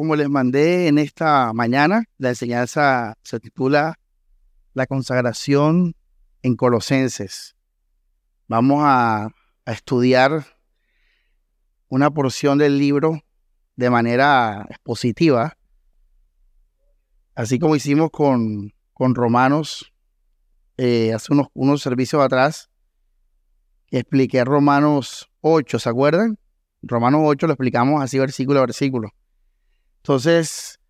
como les mandé en esta mañana, la enseñanza se titula La consagración en Colosenses. Vamos a, estudiar una porción del libro de manera expositiva, así como hicimos con, con Romanos eh, hace unos, unos servicios atrás. Expliqué Romanos 8, ¿se acuerdan? Romanos 8 lo explicamos así versículo a versículo. Entonces,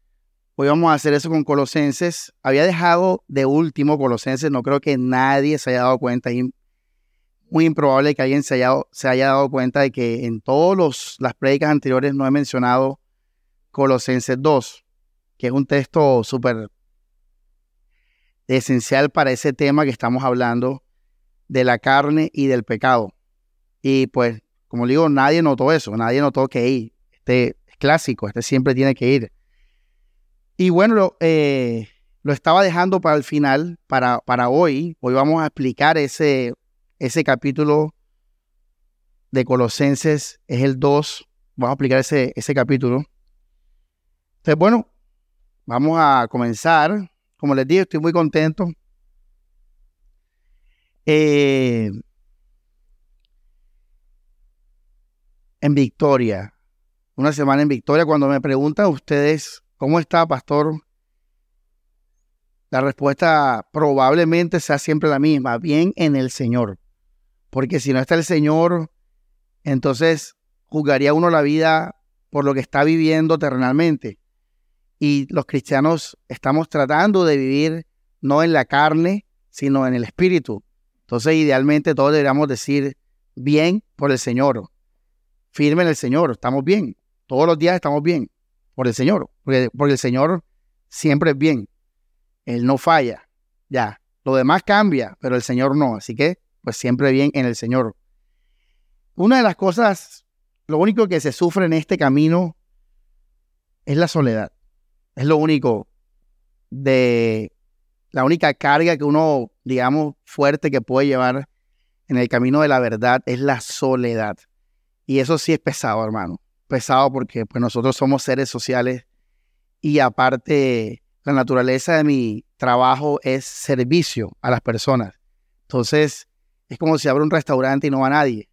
hoy vamos a hacer eso con Colosenses. Había dejado de último Colosenses, no creo que nadie se haya dado cuenta. Es muy improbable que alguien se haya, dado cuenta de que en todas las prédicas anteriores no he mencionado Colosenses 2, que es un texto súper esencial para ese tema que estamos hablando de la carne y del pecado. Y pues, como digo, nadie notó eso, nadie notó que este es clásico, este siempre tiene que ir. Y bueno, lo, eh, lo estaba dejando para el final, para, para hoy. Hoy vamos a explicar ese, ese capítulo de Colosenses, es el 2. Vamos a explicar ese, ese capítulo. Entonces, bueno, vamos a comenzar como les dije, estoy muy contento. Eh, en Victoria, una semana en Victoria, cuando me preguntan ustedes, ¿cómo está, pastor? La respuesta probablemente sea siempre la misma, bien en el Señor. Porque si no está el Señor, entonces juzgaría uno la vida por lo que está viviendo terrenalmente y los cristianos estamos tratando de vivir no en la carne, sino en el espíritu. Entonces, idealmente todos deberíamos decir bien por el Señor, firme en el Señor, estamos bien, todos los días estamos bien por el Señor, porque, porque el Señor siempre es bien, Él no falla, ya, lo demás cambia, pero el Señor no, así que pues siempre bien en el Señor. Una de las cosas, lo único que se sufre en este camino es la soledad. Es lo único de la única carga que uno, digamos, fuerte que puede llevar en el camino de la verdad es la soledad. Y eso sí es pesado, hermano. Pesado porque pues, nosotros somos seres sociales y aparte la naturaleza de mi trabajo es servicio a las personas. Entonces, es como si abre un restaurante y no va nadie.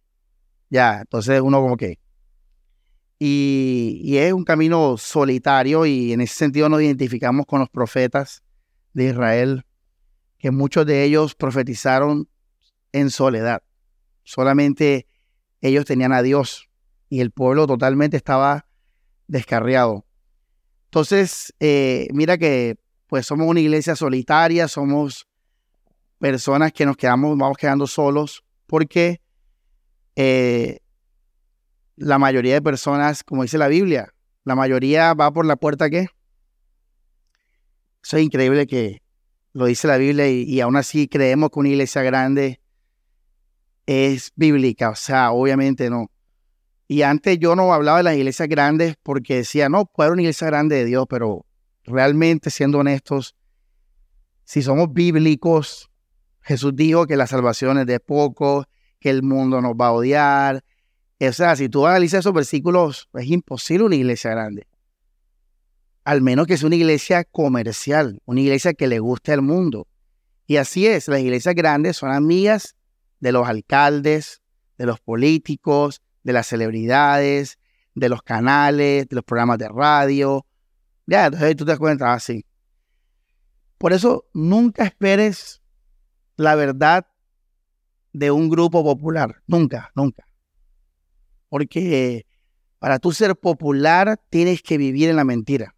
Ya, entonces uno como que, y, es un camino solitario y en ese sentido nos identificamos con los profetas de Israel, que muchos de ellos profetizaron en soledad. Solamente ellos tenían a Dios y el pueblo totalmente estaba descarriado. Entonces, eh, mira que pues somos una iglesia solitaria, somos personas que nos quedamos, vamos quedando solos porque eh, la mayoría de personas, como dice la Biblia, la mayoría va por la puerta que. Eso es increíble que lo dice la Biblia y, aún así creemos que una iglesia grande es bíblica, o sea, obviamente no. Y antes yo no hablaba de las iglesias grandes porque decía, no, puede ser una iglesia grande de Dios, pero realmente siendo honestos, si somos bíblicos, Jesús dijo que la salvación es de poco, que el mundo nos va a odiar, o sea, si tú analizas esos versículos, es imposible una iglesia grande. Al menos que sea una iglesia comercial, una iglesia que le guste al mundo. Y así es, las iglesias grandes son amigas de los alcaldes, de los políticos, de las celebridades, de los canales, de los programas de radio. Ya, entonces tú te das así. Ah, Por eso nunca esperes la verdad de un grupo popular. Nunca, nunca. Porque para tú ser popular tienes que vivir en la mentira.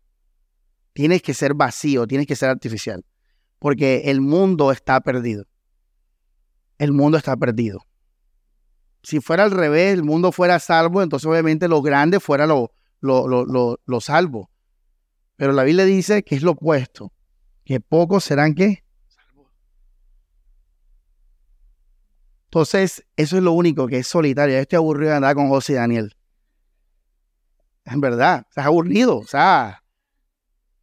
Tienes que ser vacío, tienes que ser artificial. Porque el mundo está perdido. El mundo está perdido. Si fuera al revés, el mundo fuera salvo, entonces obviamente lo grande fuera lo, lo, salvo. Pero la Biblia dice que es lo opuesto, que pocos serán que Entonces, eso es lo único que es solitario. Yo estoy aburrido de andar con José y Daniel. En verdad, estás aburrido. O sea,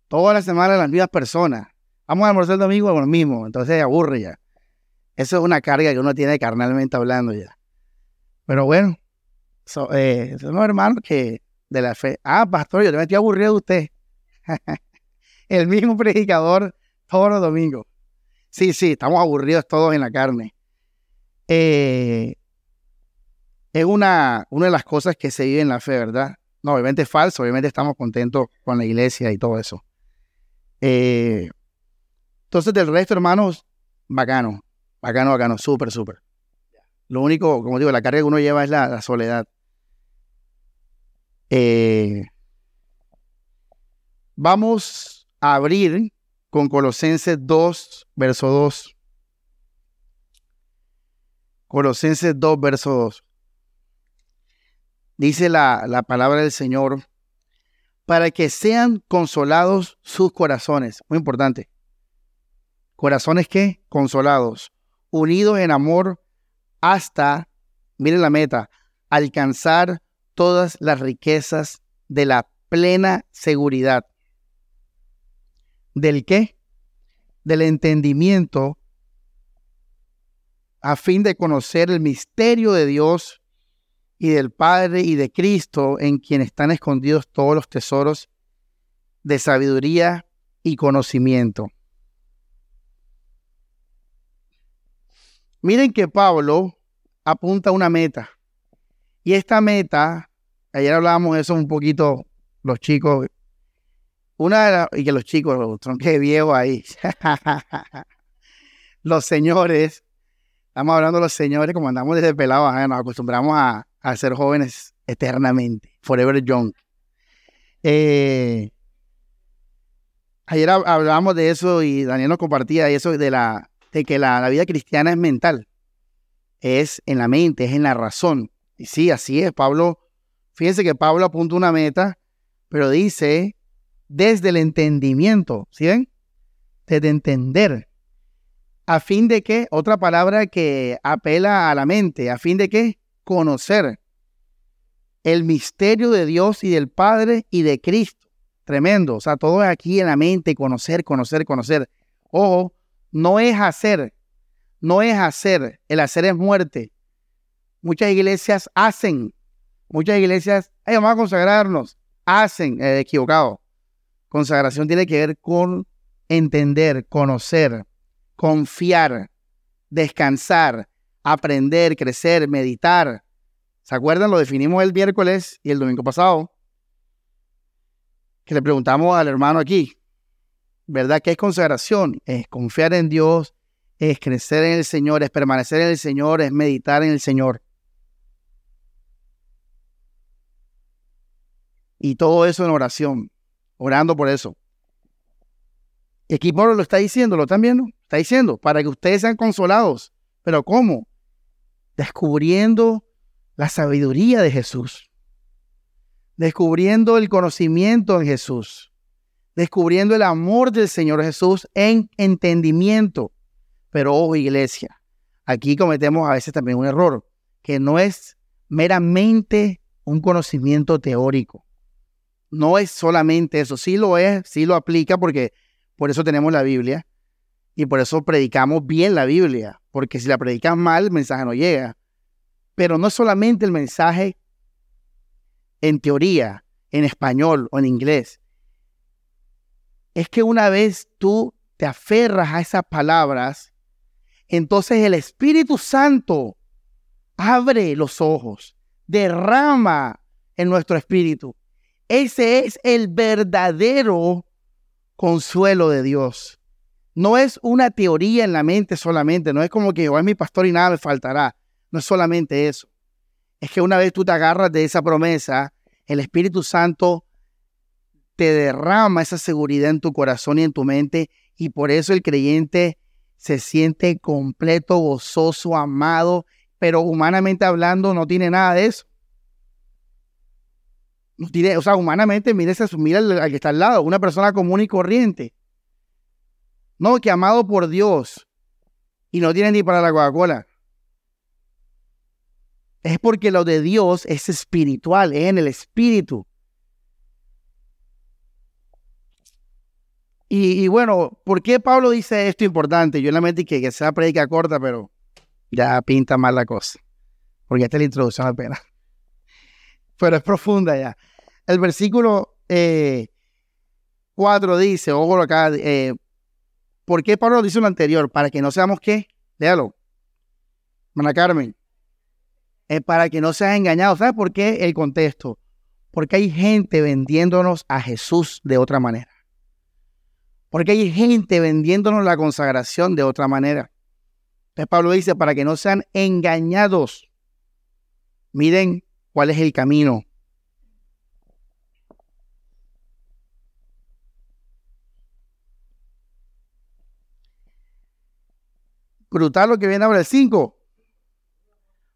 toda la semana las mismas personas. Vamos a almorzar el domingo con lo mismo. Entonces, aburre ya. Eso es una carga que uno tiene carnalmente hablando ya. Pero bueno, eh, son los hermanos que de la fe. Ah, pastor, yo me estoy aburrido de usted. el mismo predicador todos los domingos. Sí, sí, estamos aburridos todos en la carne. Eh, es una, una de las cosas que se vive en la fe, ¿verdad? No, obviamente es falso, obviamente estamos contentos con la iglesia y todo eso. Eh, entonces, del resto, hermanos, bacano, bacano, bacano, súper, súper. Lo único, como digo, la carga que uno lleva es la, soledad. Eh, vamos a abrir con Colosenses 2, verso 2. Colosenses 2, verso 2. Dice la, la palabra del Señor, para que sean consolados sus corazones. Muy importante. Corazones que consolados, unidos en amor hasta, miren la meta, alcanzar todas las riquezas de la plena seguridad. ¿Del qué? Del entendimiento a fin de conocer el misterio de Dios y del Padre y de Cristo en quien están escondidos todos los tesoros de sabiduría y conocimiento. Miren que Pablo apunta a una meta. Y esta meta, ayer hablábamos eso un poquito los chicos, una de y que los chicos, los tronques viejos ahí, los señores, estamos hablando de los señores, como andamos desde pelados, nos acostumbramos a, ser jóvenes eternamente, forever young. Eh, ayer hablábamos de eso y Daniel nos compartía eso de la de que la, vida cristiana es mental, es en la mente, es en la razón. Y sí, así es. Pablo, fíjense que Pablo apunta una meta, pero dice desde el entendimiento, ¿sí ven? Desde entender. A fin de que, otra palabra que apela a la mente, a fin de que conocer el misterio de Dios y del Padre y de Cristo. Tremendo. O sea, todo es aquí en la mente, conocer, conocer, conocer. Ojo, no es hacer, no es hacer, el hacer es muerte. Muchas iglesias hacen, muchas iglesias, vamos a consagrarnos, hacen, eh, equivocado. Consagración tiene que ver con entender, conocer, confiar, descansar, aprender, crecer, meditar. ¿Se acuerdan? Lo definimos el miércoles y el domingo pasado. Que le preguntamos al hermano aquí, ¿verdad? ¿Qué es consagración? Es confiar en Dios, es crecer en el Señor, es permanecer en el Señor, es meditar en el Señor. Y todo eso en oración, orando por eso. Y aquí Pablo lo está diciendo, ¿lo están viendo? Está diciendo, para que ustedes sean consolados. ¿Pero cómo? Descubriendo la sabiduría de Jesús. Descubriendo el conocimiento en Jesús descubriendo el amor del Señor Jesús en entendimiento. Pero ojo, iglesia, aquí cometemos a veces también un error, que no es meramente un conocimiento teórico. No es solamente eso, sí lo es, sí lo aplica porque por eso tenemos la Biblia y por eso predicamos bien la Biblia, porque si la predicas mal, el mensaje no llega. Pero no es solamente el mensaje en teoría, en español o en inglés, es que una vez tú te aferras a esas palabras, entonces el Espíritu Santo abre los ojos, derrama en nuestro espíritu. Ese es el verdadero consuelo de Dios. No es una teoría en la mente solamente, no es como que yo es mi pastor y nada me faltará. No es solamente eso. Es que una vez tú te agarras de esa promesa, el Espíritu Santo te derrama esa seguridad en tu corazón y en tu mente y por eso el creyente se siente completo, gozoso, amado, pero humanamente hablando no tiene nada de eso. No tiene, o sea, humanamente mira, mira al, que está al lado, una persona común y corriente. No, que amado por Dios y no tiene ni para la Coca-Cola. Es porque lo de Dios es espiritual, es en el espíritu. Y, bueno, ¿por qué Pablo dice esto importante? Yo en la mente que, que sea predica corta, pero ya pinta mal la cosa. Porque esta es la introducción apenas. Pero es profunda ya. El versículo 4 eh, dice, ojo acá, eh, ¿por qué Pablo dice lo anterior? Para que no seamos qué, léalo. Mana Carmen. Para que no seas engañado. ¿Sabes por qué? El contexto. Porque hay gente vendiéndonos a Jesús de otra manera. Porque hay gente vendiéndonos la consagración de otra manera. Entonces Pablo dice, para que no sean engañados, miren cuál es el camino. Brutal lo que viene ahora el 5.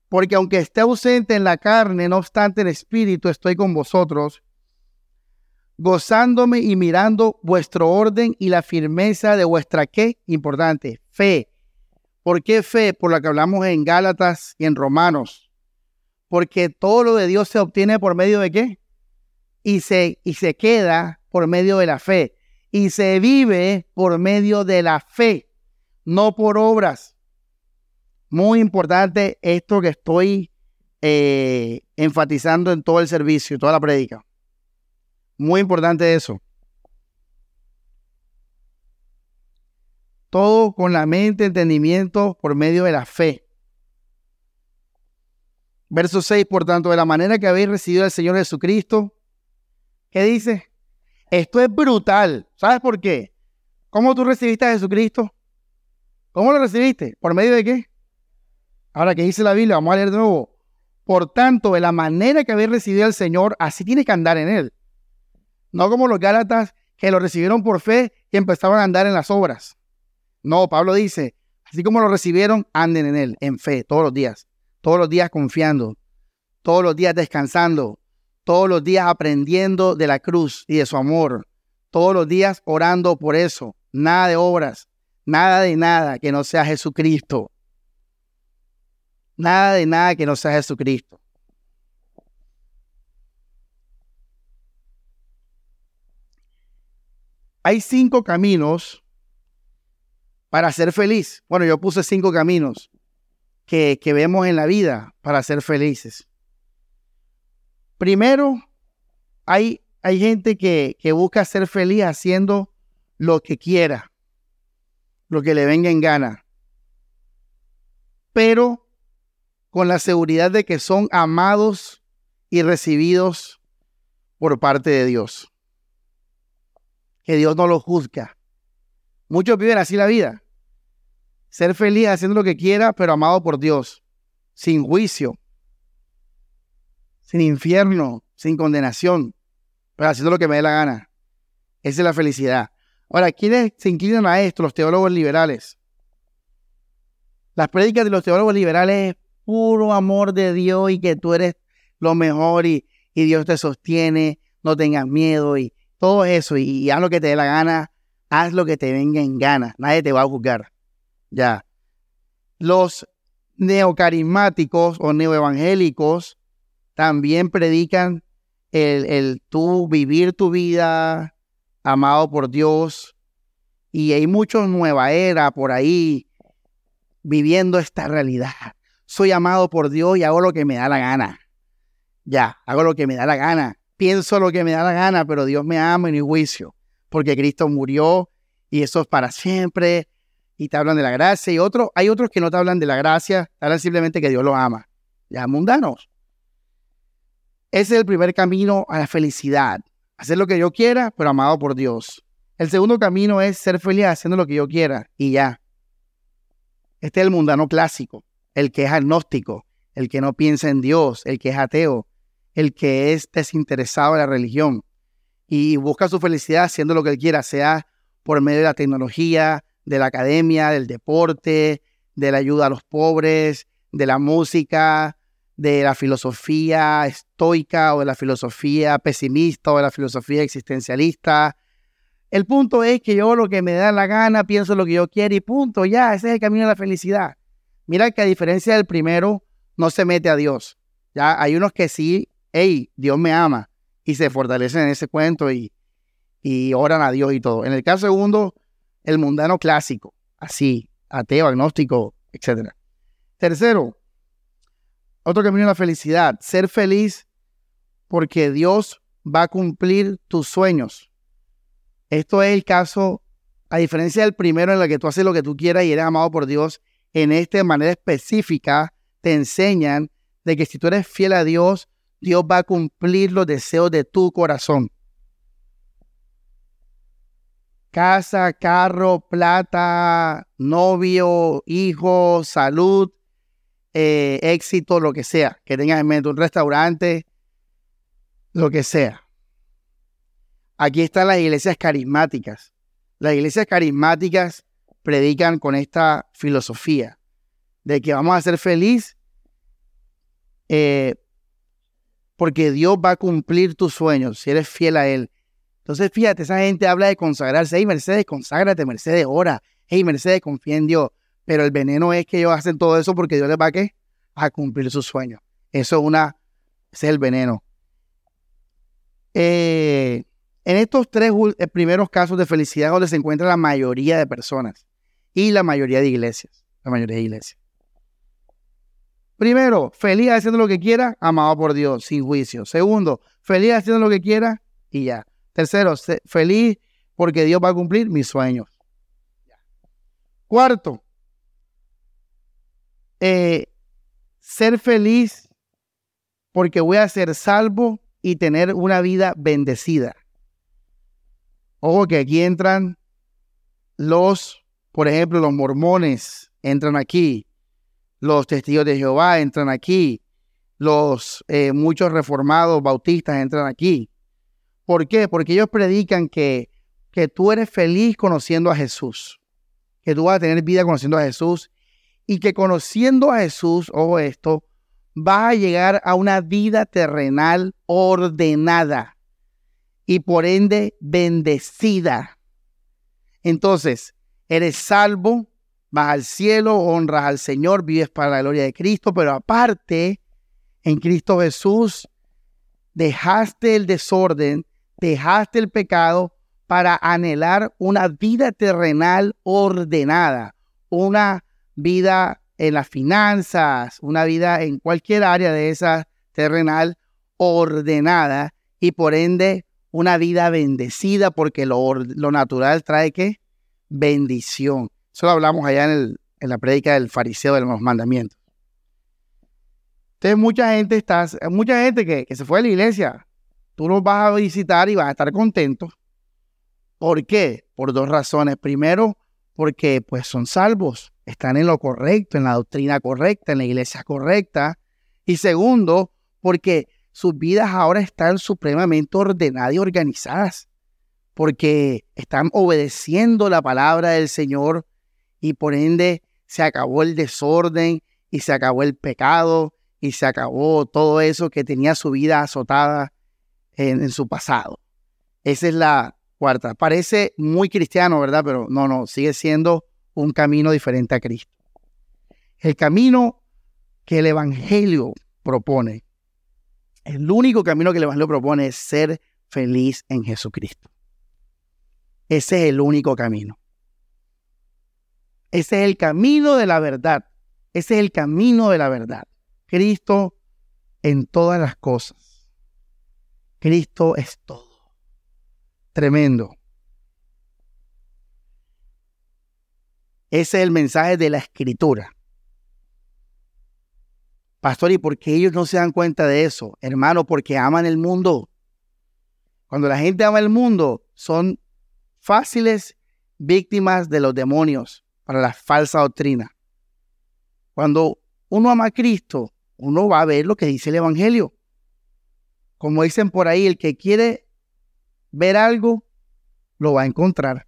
Porque aunque esté ausente en la carne, no obstante el espíritu, estoy con vosotros, gozándome y mirando vuestro orden y la firmeza de vuestra qué, importante, fe. ¿Por qué fe? Por la que hablamos en Gálatas y en Romanos. Porque todo lo de Dios se obtiene por medio de qué? Y se, y se queda por medio de la fe. Y se vive por medio de la fe, no por obras. Muy importante esto que estoy eh, enfatizando en todo el servicio, toda la predica. Muy importante eso. Todo con la mente, entendimiento por medio de la fe. Verso 6, por tanto, de la manera que habéis recibido al Señor Jesucristo, ¿qué dice? Esto es brutal. ¿Sabes por qué? ¿Cómo tú recibiste a Jesucristo? ¿Cómo lo recibiste? ¿Por medio de qué? Ahora que dice la Biblia, vamos a leer de nuevo. Por tanto, de la manera que habéis recibido al Señor, así tiene que andar en Él. No como los Gálatas que lo recibieron por fe y empezaron a andar en las obras. No, Pablo dice, así como lo recibieron, anden en él, en fe, todos los días. Todos los días confiando, todos los días descansando, todos los días aprendiendo de la cruz y de su amor, todos los días orando por eso. Nada de obras, nada de nada que no sea Jesucristo. Nada de nada que no sea Jesucristo. Hay cinco caminos para ser feliz. Bueno, yo puse cinco caminos que, vemos en la vida para ser felices. Primero, hay, hay gente que, que busca ser feliz haciendo lo que quiera, lo que le venga en gana, pero con la seguridad de que son amados y recibidos por parte de Dios que Dios no lo juzga. Muchos viven así la vida. Ser feliz haciendo lo que quiera, pero amado por Dios. Sin juicio. Sin infierno. Sin condenación. Pero haciendo lo que me dé la gana. Esa es la felicidad. Ahora, ¿quiénes se inclinan a esto? Los teólogos liberales. Las prédicas de los teólogos liberales es puro amor de Dios y que tú eres lo mejor y, y Dios te sostiene. No tengas miedo y, todo eso y, haz lo que te dé la gana, haz lo que te venga en gana, nadie te va a juzgar. Ya. Los neocarismáticos o neoevangélicos también predican el, el tú vivir tu vida amado por Dios. Y hay muchos nueva era por ahí viviendo esta realidad. Soy amado por Dios y hago lo que me da la gana. Ya, hago lo que me da la gana pienso lo que me da la gana, pero Dios me ama y no hay juicio, porque Cristo murió y eso es para siempre. Y te hablan de la gracia y otros, hay otros que no te hablan de la gracia, te hablan simplemente que Dios los ama. Ya, mundanos. Ese es el primer camino a la felicidad. Hacer lo que yo quiera, pero amado por Dios. El segundo camino es ser feliz haciendo lo que yo quiera y ya. Este es el mundano clásico, el que es agnóstico, el que no piensa en Dios, el que es ateo, el que es desinteresado en la religión y busca su felicidad haciendo lo que él quiera, sea por medio de la tecnología, de la academia, del deporte, de la ayuda a los pobres, de la música, de la filosofía estoica o de la filosofía pesimista o de la filosofía existencialista. El punto es que yo lo que me da la gana, pienso lo que yo quiero y punto, ya, ese es el camino de la felicidad. Mira que a diferencia del primero, no se mete a Dios. Ya hay unos que sí hey, Dios me ama, y se fortalecen en ese cuento y, y oran a Dios y todo. En el caso segundo, el mundano clásico, así, ateo, agnóstico, etc. Tercero, otro camino a la felicidad, ser feliz porque Dios va a cumplir tus sueños. Esto es el caso, a diferencia del primero en el que tú haces lo que tú quieras y eres amado por Dios, en de manera específica te enseñan de que si tú eres fiel a Dios, Dios va a cumplir los deseos de tu corazón. Casa, carro, plata, novio, hijo, salud, eh, éxito, lo que sea, que tengas en mente un restaurante, lo que sea. Aquí están las iglesias carismáticas. Las iglesias carismáticas predican con esta filosofía de que vamos a ser feliz eh, porque Dios va a cumplir tus sueños si eres fiel a Él. Entonces, fíjate, esa gente habla de consagrarse. Hey, Mercedes, conságrate, Mercedes, ora. Hey, Mercedes, confía en Dios. Pero el veneno es que ellos hacen todo eso porque Dios les va a, ¿qué? a cumplir sus sueños. Eso es una, ese es el veneno. Eh, en estos tres eh, primeros casos de felicidad donde se encuentra la mayoría de personas y la mayoría de iglesias, la mayoría de iglesias. Primero, feliz haciendo lo que quiera, amado por Dios, sin juicio. Segundo, feliz haciendo lo que quiera y ya. Tercero, feliz porque Dios va a cumplir mis sueños. Cuarto, eh, ser feliz porque voy a ser salvo y tener una vida bendecida. Ojo que aquí entran los, por ejemplo, los mormones entran aquí, los testigos de Jehová entran aquí, los eh, muchos reformados bautistas entran aquí. ¿Por qué? Porque ellos predican que, que tú eres feliz conociendo a Jesús, que tú vas a tener vida conociendo a Jesús y que conociendo a Jesús, ojo esto, vas a llegar a una vida terrenal ordenada y por ende bendecida. Entonces, eres salvo, vas al cielo, honras al Señor, vives para la gloria de Cristo, pero aparte, en Cristo Jesús, dejaste el desorden, dejaste el pecado para anhelar una vida terrenal ordenada, una vida en las finanzas, una vida en cualquier área de esa terrenal ordenada y por ende una vida bendecida porque lo, lo natural trae que bendición. Eso lo hablamos allá en, en la prédica del fariseo de los mandamientos. Entonces mucha gente está, mucha gente que, que se fue a la iglesia, tú los vas a visitar y vas a estar contentos. ¿Por qué? Por dos razones. Primero, porque pues son salvos están en lo correcto, en la doctrina correcta, en la iglesia correcta. Y segundo, porque sus vidas ahora están supremamente ordenadas y organizadas, porque están obedeciendo la palabra del Señor y por ende se acabó el desorden y se acabó el pecado y se acabó todo eso que tenía su vida azotada en, su pasado. Esa es la cuarta. Parece muy cristiano, ¿verdad? Pero no, no, sigue siendo un camino diferente a Cristo. El camino que el Evangelio propone, el único camino que el Evangelio propone es ser feliz en Jesucristo. Ese es el único camino. Ese es el camino de la verdad. Ese es el camino de la verdad. Cristo en todas las cosas. Cristo es todo. Tremendo. Ese es el mensaje de la escritura. Pastor, ¿y por qué ellos no se dan cuenta de eso? Hermano, porque aman el mundo. Cuando la gente ama el mundo, son fáciles víctimas de los demonios para la falsa doctrina. Cuando uno ama a Cristo, uno va a ver lo que dice el Evangelio. Como dicen por ahí, el que quiere ver algo, lo va a encontrar.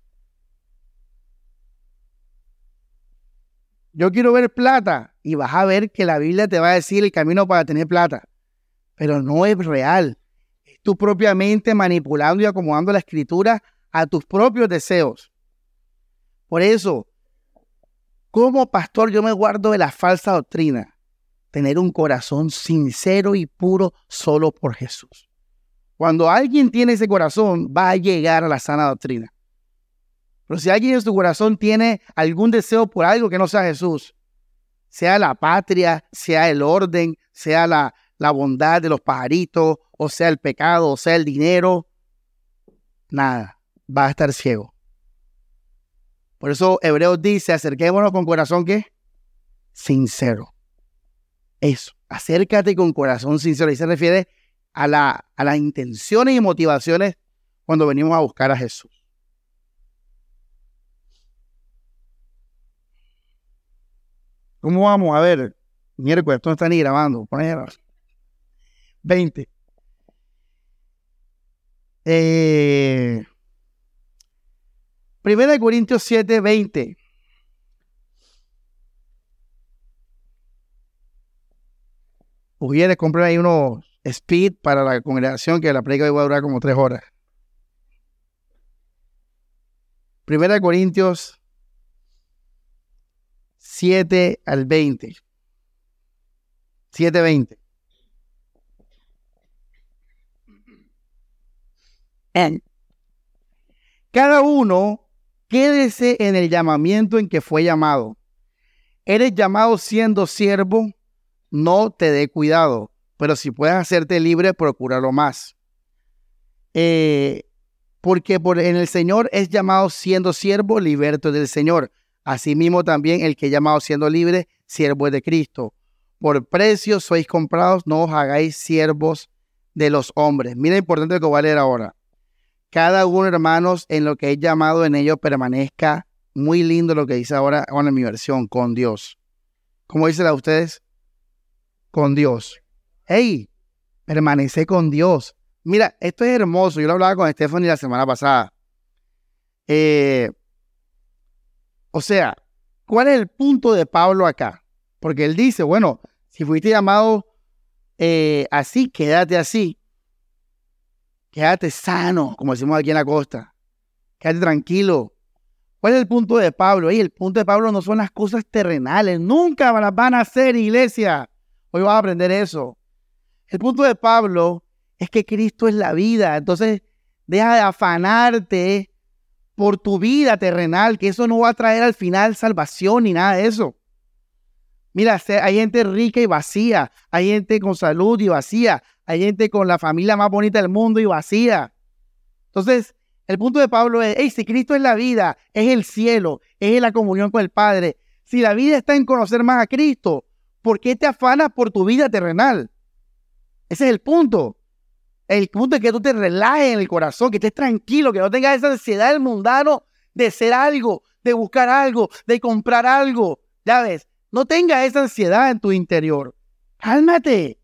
yo quiero ver plata y vas a ver que la Biblia te va a decir el camino para tener plata, pero no es real. Es tú propiamente manipulando y acomodando la escritura a tus propios deseos. Por eso, como pastor yo me guardo de la falsa doctrina, tener un corazón sincero y puro solo por Jesús. Cuando alguien tiene ese corazón, va a llegar a la sana doctrina. Pero si alguien en su corazón tiene algún deseo por algo que no sea Jesús, sea la patria, sea el orden, sea la, la bondad de los pajaritos, o sea el pecado, o sea el dinero, nada, va a estar ciego. Por eso Hebreos dice, acerquémonos con corazón que sincero. Eso, acércate con corazón sincero. Y se refiere a, la, a las intenciones y motivaciones cuando venimos a buscar a Jesús. ¿Cómo vamos? A ver, miércoles, esto no está ni grabando. Poner 20. Eh, Primera de Corintios 7, 20. Ujieres, compren ahí unos speed para la congregación que la predica va a durar como tres horas. Primera de Corintios 7 al 20. 7, 20. Cada uno quédese en el llamamiento en que fue llamado. Eres llamado siendo siervo, no te dé cuidado, pero si puedes hacerte libre, procúralo más. Eh, porque por, en el Señor es llamado siendo siervo, liberto del Señor. Asimismo también el que es llamado siendo libre, siervo de Cristo. Por precio sois comprados, no os hagáis siervos de los hombres. Mira importante lo que voy a leer ahora. Cada uno, hermanos, en lo que es llamado en ello permanezca. Muy lindo lo que dice ahora, en mi versión, con Dios. ¿Cómo dice la ustedes? Con Dios. Hey, permanece con Dios. Mira, esto es hermoso. Yo lo hablaba con Stephanie la semana pasada. Eh, o sea, ¿cuál es el punto de Pablo acá? Porque él dice, bueno, si fuiste llamado eh, así, quédate así. Quédate sano, como decimos aquí en la costa. Quédate tranquilo. ¿Cuál es el punto de Pablo? el punto de Pablo no son las cosas terrenales. Nunca las van a hacer, iglesia. Hoy vas a aprender eso. El punto de Pablo es que Cristo es la vida. Entonces, deja de afanarte por tu vida terrenal, que eso no va a traer al final salvación ni nada de eso. Mira, hay gente rica y vacía, hay gente con salud y vacía, hay gente con la familia más bonita del mundo y vacía. Entonces, el punto de Pablo es, hey, si Cristo es la vida, es el cielo, es la comunión con el Padre, si la vida está en conocer más a Cristo, ¿por qué te afanas por tu vida terrenal? Ese es el punto. El punto es que tú te relajes en el corazón, que estés tranquilo, que no tengas esa ansiedad del mundano de ser algo, de buscar algo, de comprar algo. Ya ves, no tengas esa ansiedad en tu interior. Cálmate.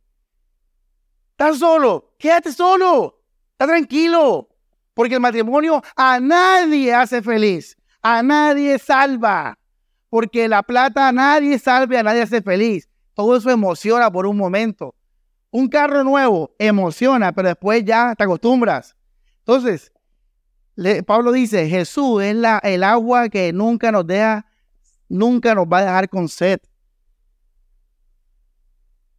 Estás solo, quédate solo. Está tranquilo. Porque el matrimonio a nadie hace feliz, a nadie salva. Porque la plata a nadie salve, a nadie hace feliz. Todo eso emociona por un momento. Un carro nuevo emociona, pero después ya te acostumbras. Entonces, Pablo dice, Jesús es la, el agua que nunca nos deja, nunca nos va a dejar con sed.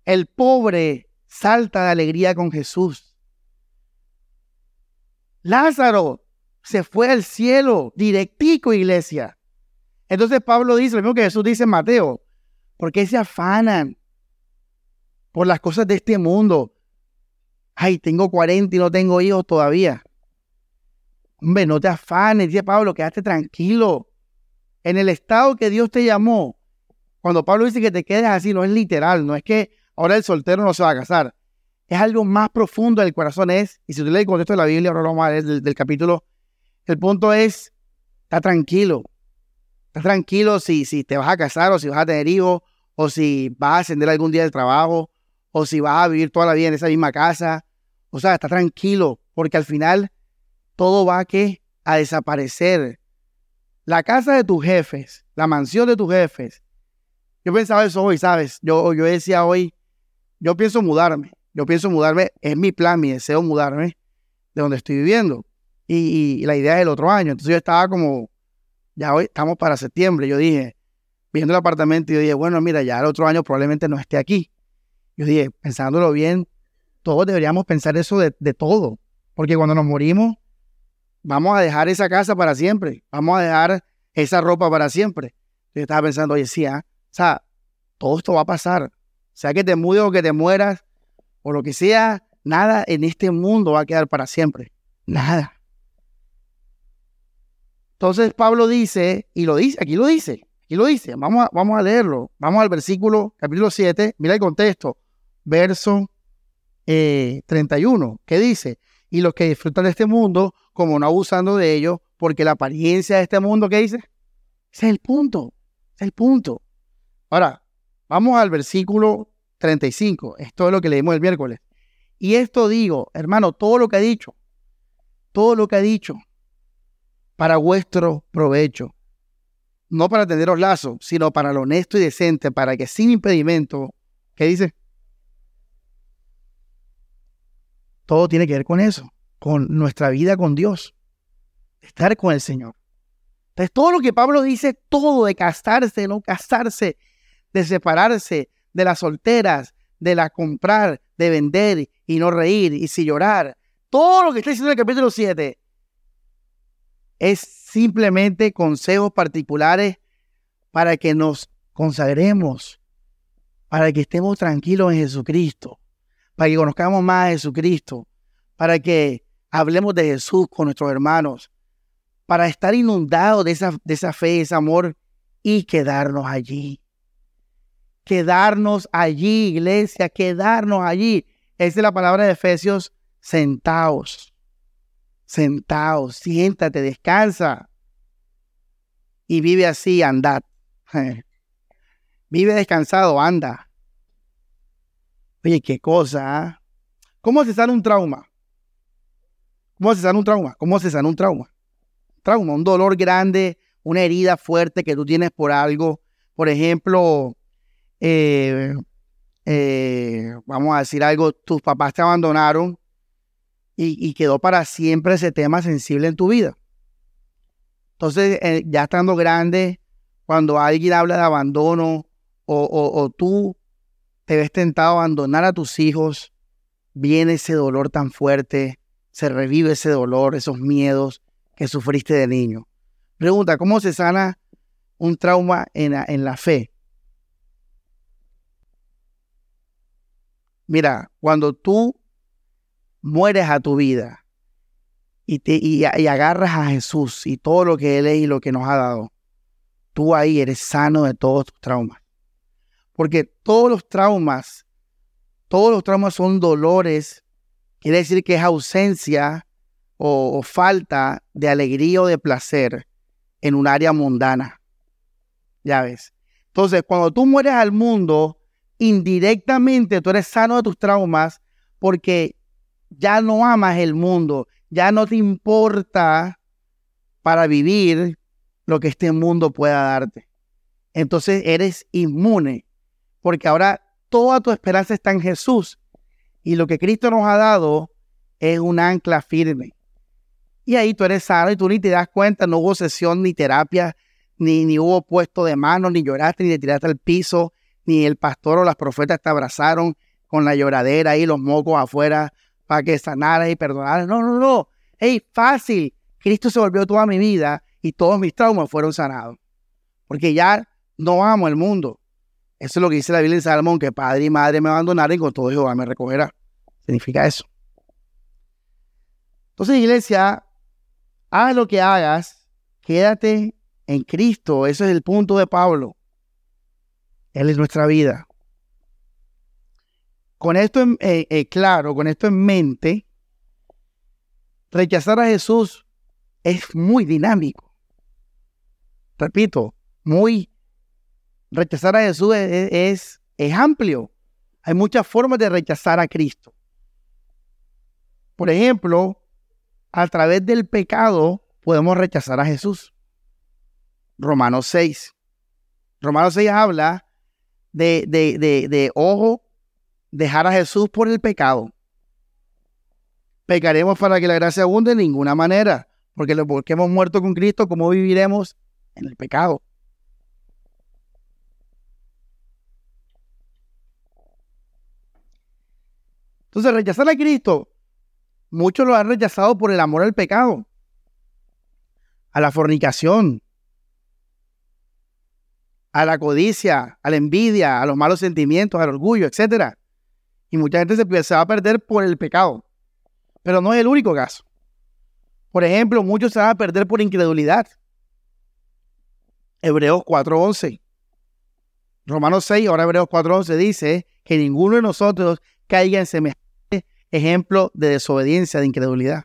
El pobre salta de alegría con Jesús. Lázaro se fue al cielo, directico, iglesia. Entonces Pablo dice lo mismo que Jesús dice en Mateo. ¿Por qué se afanan? por las cosas de este mundo. Ay, tengo 40 y no tengo hijos todavía. Hombre, no te afanes, dice Pablo, quédate tranquilo. En el estado que Dios te llamó, cuando Pablo dice que te quedes así, no es literal, no es que ahora el soltero no se va a casar. Es algo más profundo del corazón, es, y si tú lees el contexto de la Biblia, ahora lo vamos a del, capítulo, el punto es, está tranquilo. Está tranquilo si, si te vas a casar o si vas a tener hijos o si vas a ascender algún día del trabajo o si vas a vivir toda la vida en esa misma casa. O sea, está tranquilo, porque al final todo va a desaparecer. La casa de tus jefes, la mansión de tus jefes. Yo pensaba eso hoy, ¿sabes? Yo, yo decía hoy, yo pienso mudarme. Yo pienso mudarme, es mi plan, mi deseo mudarme de donde estoy viviendo. Y, la idea es el otro año. Entonces yo estaba como, ya hoy estamos para septiembre. Yo dije, viendo el apartamento, yo dije, bueno, mira, ya el otro año probablemente no esté aquí. Yo dije, pensándolo bien, todos deberíamos pensar eso de, todo, porque cuando nos morimos, vamos a dejar esa casa para siempre, vamos a dejar esa ropa para siempre. Yo estaba pensando, oye, sí, ¿ah? o sea, todo esto va a pasar. Sea que te mudes o que te mueras, o lo que sea, nada en este mundo va a quedar para siempre. Nada. Entonces Pablo dice, y lo dice, aquí lo dice, aquí lo dice, vamos a, vamos a leerlo. Vamos al versículo, capítulo 7, mira el contexto, verso 31, eh, ¿qué dice? Y los que disfrutan de este mundo, como no abusando de ello, porque la apariencia de este mundo, ¿qué dice? Ese es el punto, es el punto. Ahora, vamos al versículo 35, esto es lo que leímos el miércoles. Y esto digo, hermano, todo lo que ha dicho, todo lo que ha dicho, para vuestro provecho, no para teneros lazo, sino para lo honesto y decente, para que sin impedimento, ¿qué dice? Todo tiene que ver con eso, con nuestra vida con Dios, estar con el Señor. Entonces, todo lo que Pablo dice, todo de casarse, no casarse, de separarse, de las solteras, de la comprar, de vender y no reír y si llorar, todo lo que está diciendo en el capítulo 7 es simplemente consejos particulares para que nos consagremos, para que estemos tranquilos en Jesucristo, para que conozcamos más a Jesucristo, para que hablemos de Jesús con nuestros hermanos, para estar inundados de esa, de esa fe, ese amor y quedarnos allí. Quedarnos allí, iglesia, quedarnos allí. Esa es la palabra de Efesios, sentaos. Sentaos, siéntate, descansa. Y vive así, andad. Vive descansado, anda. Oye, qué cosa. ¿ah? ¿Cómo se sana un trauma? ¿Cómo se sana un trauma? ¿Cómo se sana un trauma? Trauma, un dolor grande, una herida fuerte que tú tienes por algo. Por ejemplo, eh, eh, vamos a decir algo, tus papás te abandonaron y, quedó para siempre ese tema sensible en tu vida. Entonces, eh, ya estando grande, cuando alguien habla de abandono o, o tú te ves tentado a abandonar a tus hijos, viene ese dolor tan fuerte, se revive ese dolor, esos miedos que sufriste de niño. Pregunta, ¿cómo se sana un trauma en la, en la fe? Mira, cuando tú mueres a tu vida y, te, y, y agarras a Jesús y todo lo que Él es y lo que nos ha dado, tú ahí eres sano de todos tus traumas. Porque todos los traumas, todos los traumas son dolores, quiere decir que es ausencia o, falta de alegría o de placer en un área mundana. Ya ves. Entonces, cuando tú mueres al mundo, indirectamente tú eres sano de tus traumas porque ya no amas el mundo, ya no te importa para vivir lo que este mundo pueda darte. Entonces eres inmune porque ahora toda tu esperanza está en Jesús y lo que Cristo nos ha dado es un ancla firme. Y ahí tú eres sano y tú ni te das cuenta, no hubo sesión ni terapia, ni, ni hubo puesto de manos, ni lloraste, ni te tiraste al piso, ni el pastor o las profetas te abrazaron con la lloradera y los mocos afuera para que sanaras y perdonaras. No, no, no. Hey, fácil. Cristo se volvió toda mi vida y todos mis traumas fueron sanados. Porque ya no amo el mundo. Eso es lo que dice la Biblia en Salmón, que padre y madre me abandonaron y con todo Jehová me recogerá. Significa eso. Entonces, iglesia, haz lo que hagas, quédate en Cristo. Ese es el punto de Pablo. Él es nuestra vida. Con esto eh, eh, claro, con esto en mente, rechazar a Jesús es muy dinámico. Repito, muy rechazar a Jesús es, es, amplio. Hay muchas formas de rechazar a Cristo. Por ejemplo, a través del pecado podemos rechazar a Jesús. Romanos 6. Romanos 6 habla de, de, de, de, ojo, dejar a Jesús por el pecado. ¿Pecaremos para que la gracia abunde? De ninguna manera. Porque, porque hemos muerto con Cristo, ¿cómo viviremos en el pecado? Entonces, rechazar a Cristo, muchos lo han rechazado por el amor al pecado, a la fornicación, a la codicia, a la envidia, a los malos sentimientos, al orgullo, etc. Y mucha gente se, se va a perder por el pecado. Pero no es el único caso. Por ejemplo, muchos se van a perder por incredulidad. Hebreos 4.11. Romanos 6, ahora Hebreos 4.11 dice que ninguno de nosotros caiga en semejante ejemplo de desobediencia, de incredulidad.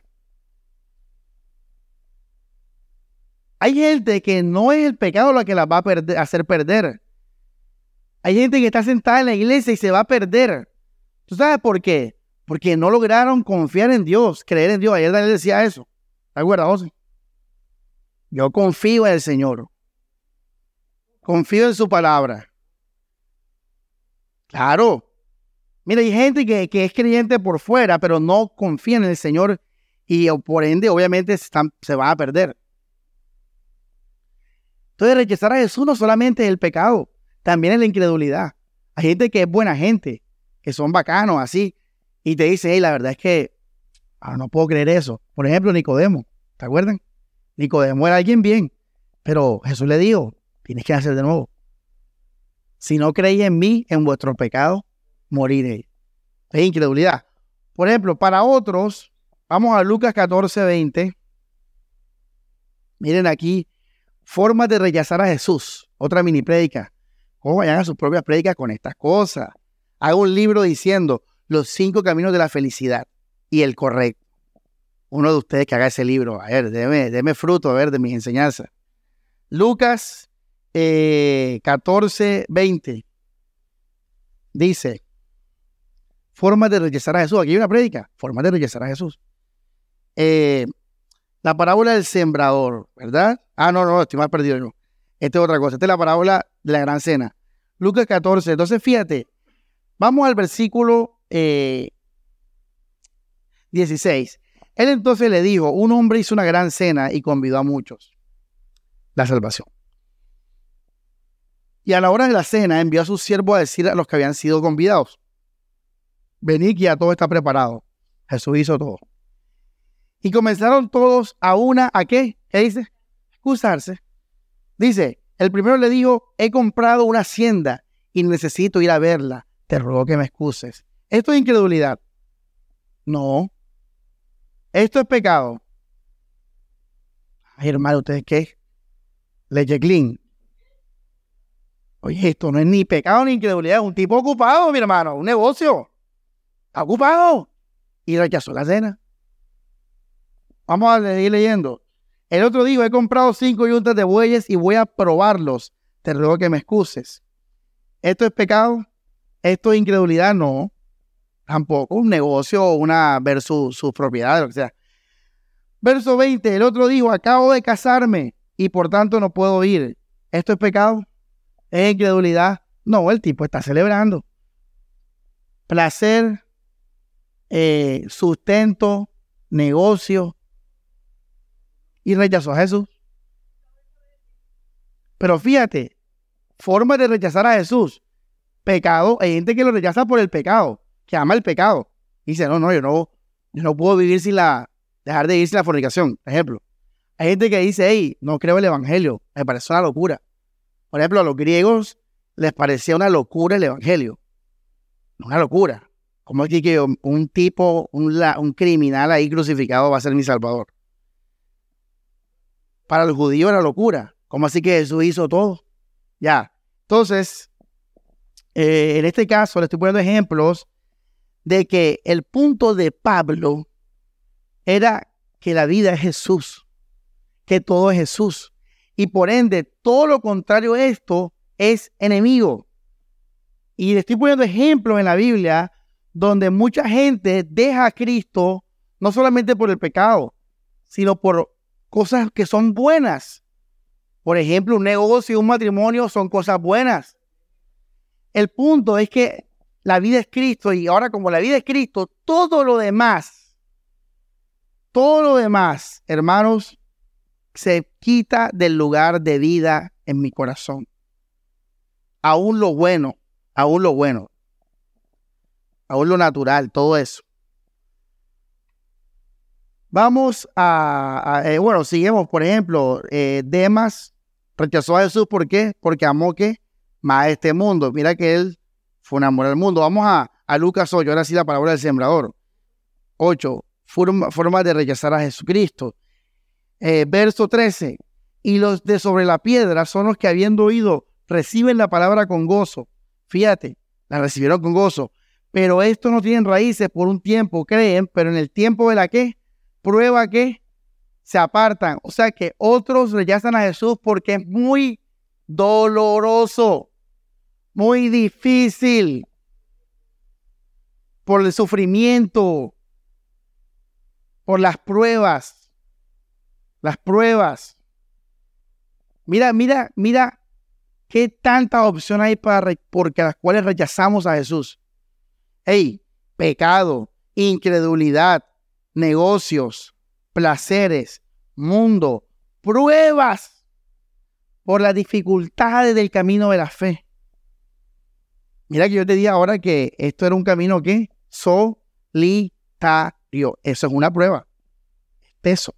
Hay gente que no es el pecado lo que la va a hacer perder. Hay gente que está sentada en la iglesia y se va a perder. ¿Tú sabes por qué? Porque no lograron confiar en Dios, creer en Dios. Ayer Daniel decía eso. ¿Te acuerdas? Yo confío en el Señor. Confío en su palabra. Claro. Mira, hay gente que, es creyente por fuera, pero no confía en el Señor y por ende, obviamente, se, se va a perder. Entonces, rechazar a Jesús no solamente es el pecado, también es la incredulidad. Hay gente que es buena gente, que son bacanos así, y te dice, hey, la verdad es que ah, no puedo creer eso. Por ejemplo, Nicodemo, ¿te acuerdan? Nicodemo era alguien bien, pero Jesús le dijo, tienes que hacer de nuevo. Si no creéis en mí, en vuestro pecado, moriréis. Es incredulidad. Por ejemplo, para otros, vamos a Lucas 14, 20. Miren aquí, formas de rechazar a Jesús. Otra mini prédica. ¿Cómo vayan a sus propias prédicas con estas cosas? Hago un libro diciendo los cinco caminos de la felicidad y el correcto. Uno de ustedes que haga ese libro, a ver, déme, fruto, a ver, de mis enseñanzas. Lucas 14, eh, 20. Dice, formas de rechazar a Jesús. Aquí hay una prédica, formas de rechazar a Jesús. Eh, la parábola del sembrador, ¿verdad? Ah, no, no, estoy más perdido. No. Esta es otra cosa. Esta es la parábola de la gran cena. Lucas 14. Entonces, fíjate, vamos al versículo 16. Eh, Él entonces le dijo, un hombre hizo una gran cena y convidó a muchos. La salvación. Y a la hora de la cena envió a su siervo a decir a los que habían sido convidados, venid que ya todo está preparado. Jesús hizo todo. Y comenzaron todos a una, ¿a qué? ¿Qué dice? Excusarse. Dice, el primero le dijo, he comprado una hacienda y necesito ir a verla. Te ruego que me excuses. ¿Esto es incredulidad? No. ¿Esto es pecado? Ay, hermano, ¿ustedes qué? Leche clean. Oye, esto no es ni pecado ni incredulidad, es un tipo ocupado, mi hermano, un negocio. Ocupado. Y rechazó la cena. Vamos a seguir leyendo. El otro dijo, he comprado cinco yuntas de bueyes y voy a probarlos. Te ruego que me excuses. ¿Esto es pecado? ¿Esto es incredulidad? No. Tampoco. Un negocio una versus sus propiedades, lo que sea. Verso 20. El otro dijo, acabo de casarme y por tanto no puedo ir. ¿Esto es pecado? ¿Es incredulidad? No, el tipo está celebrando. Placer, eh, sustento, negocio. Y rechazó a Jesús. Pero fíjate, forma de rechazar a Jesús. Pecado, hay gente que lo rechaza por el pecado, que ama el pecado. dice, no, no, yo no, yo no puedo vivir sin la, dejar de vivir sin la fornicación, por ejemplo. Hay gente que dice, hey, no creo el evangelio, me parece una locura. Por ejemplo, a los griegos les parecía una locura el Evangelio. Una locura. ¿Cómo es que un tipo, un, criminal ahí crucificado va a ser mi salvador? Para los judíos era locura. ¿Cómo así que Jesús hizo todo? Ya. Entonces, eh, en este caso le estoy poniendo ejemplos de que el punto de Pablo era que la vida es Jesús, que todo es Jesús. Y por ende, todo lo contrario a esto es enemigo. Y le estoy poniendo ejemplos en la Biblia donde mucha gente deja a Cristo no solamente por el pecado, sino por cosas que son buenas. Por ejemplo, un negocio un matrimonio son cosas buenas. El punto es que la vida es Cristo y ahora como la vida es Cristo, todo lo demás, todo lo demás, hermanos, se quita del lugar de vida en mi corazón. Aún lo bueno, aún lo bueno, aún lo natural, todo eso. Vamos a, eh, bueno, seguimos, por ejemplo, eh, Demas rechazó a Jesús, ¿por qué? Porque amó que más este mundo. Mira que él fue un amor al mundo. Vamos a, a Lucas 8, ahora sí la palabra del sembrador. 8. Forma, de rechazar a Jesucristo. Eh, verso 13. Y los de sobre la piedra son los que habiendo oído reciben la palabra con gozo. Fíjate, la recibieron con gozo. Pero estos no tienen raíces por un tiempo, creen, pero en el tiempo de la que prueba que se apartan. O sea que otros rechazan a Jesús porque es muy doloroso, muy difícil por el sufrimiento, por las pruebas, las pruebas. Mira, mira, mira qué tanta opción hay para porque las cuales rechazamos a Jesús. Hey, pecado, incredulidad, negocios, placeres, mundo, pruebas por las dificultades del camino de la fe. Mira que yo te di ahora que esto era un camino que solitario. Eso es una prueba. Eso.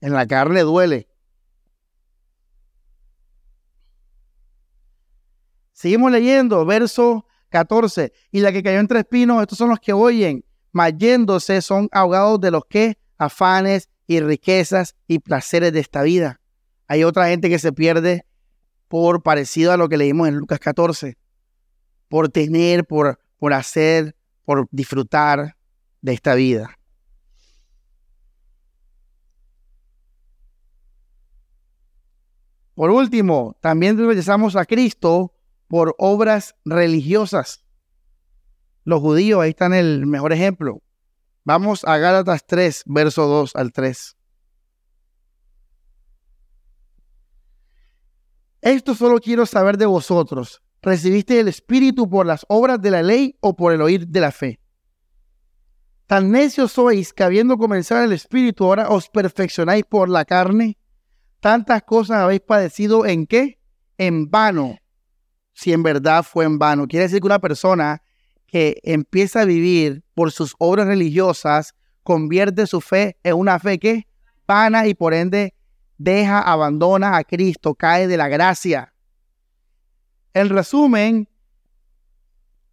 En la carne duele. Seguimos leyendo, verso 14. Y la que cayó entre espinos, estos son los que oyen, mayéndose son ahogados de los que afanes y riquezas y placeres de esta vida. Hay otra gente que se pierde por parecido a lo que leímos en Lucas 14, por tener, por, por hacer, por disfrutar de esta vida. Por último, también regresamos a Cristo por obras religiosas. Los judíos, ahí están el mejor ejemplo. Vamos a Gálatas 3, verso 2 al 3. Esto solo quiero saber de vosotros. ¿Recibiste el Espíritu por las obras de la ley o por el oír de la fe? Tan necios sois que habiendo comenzado el Espíritu ahora os perfeccionáis por la carne. Tantas cosas habéis padecido en qué? En vano si en verdad fue en vano. Quiere decir que una persona que empieza a vivir por sus obras religiosas convierte su fe en una fe que vana y por ende deja, abandona a Cristo, cae de la gracia. En resumen,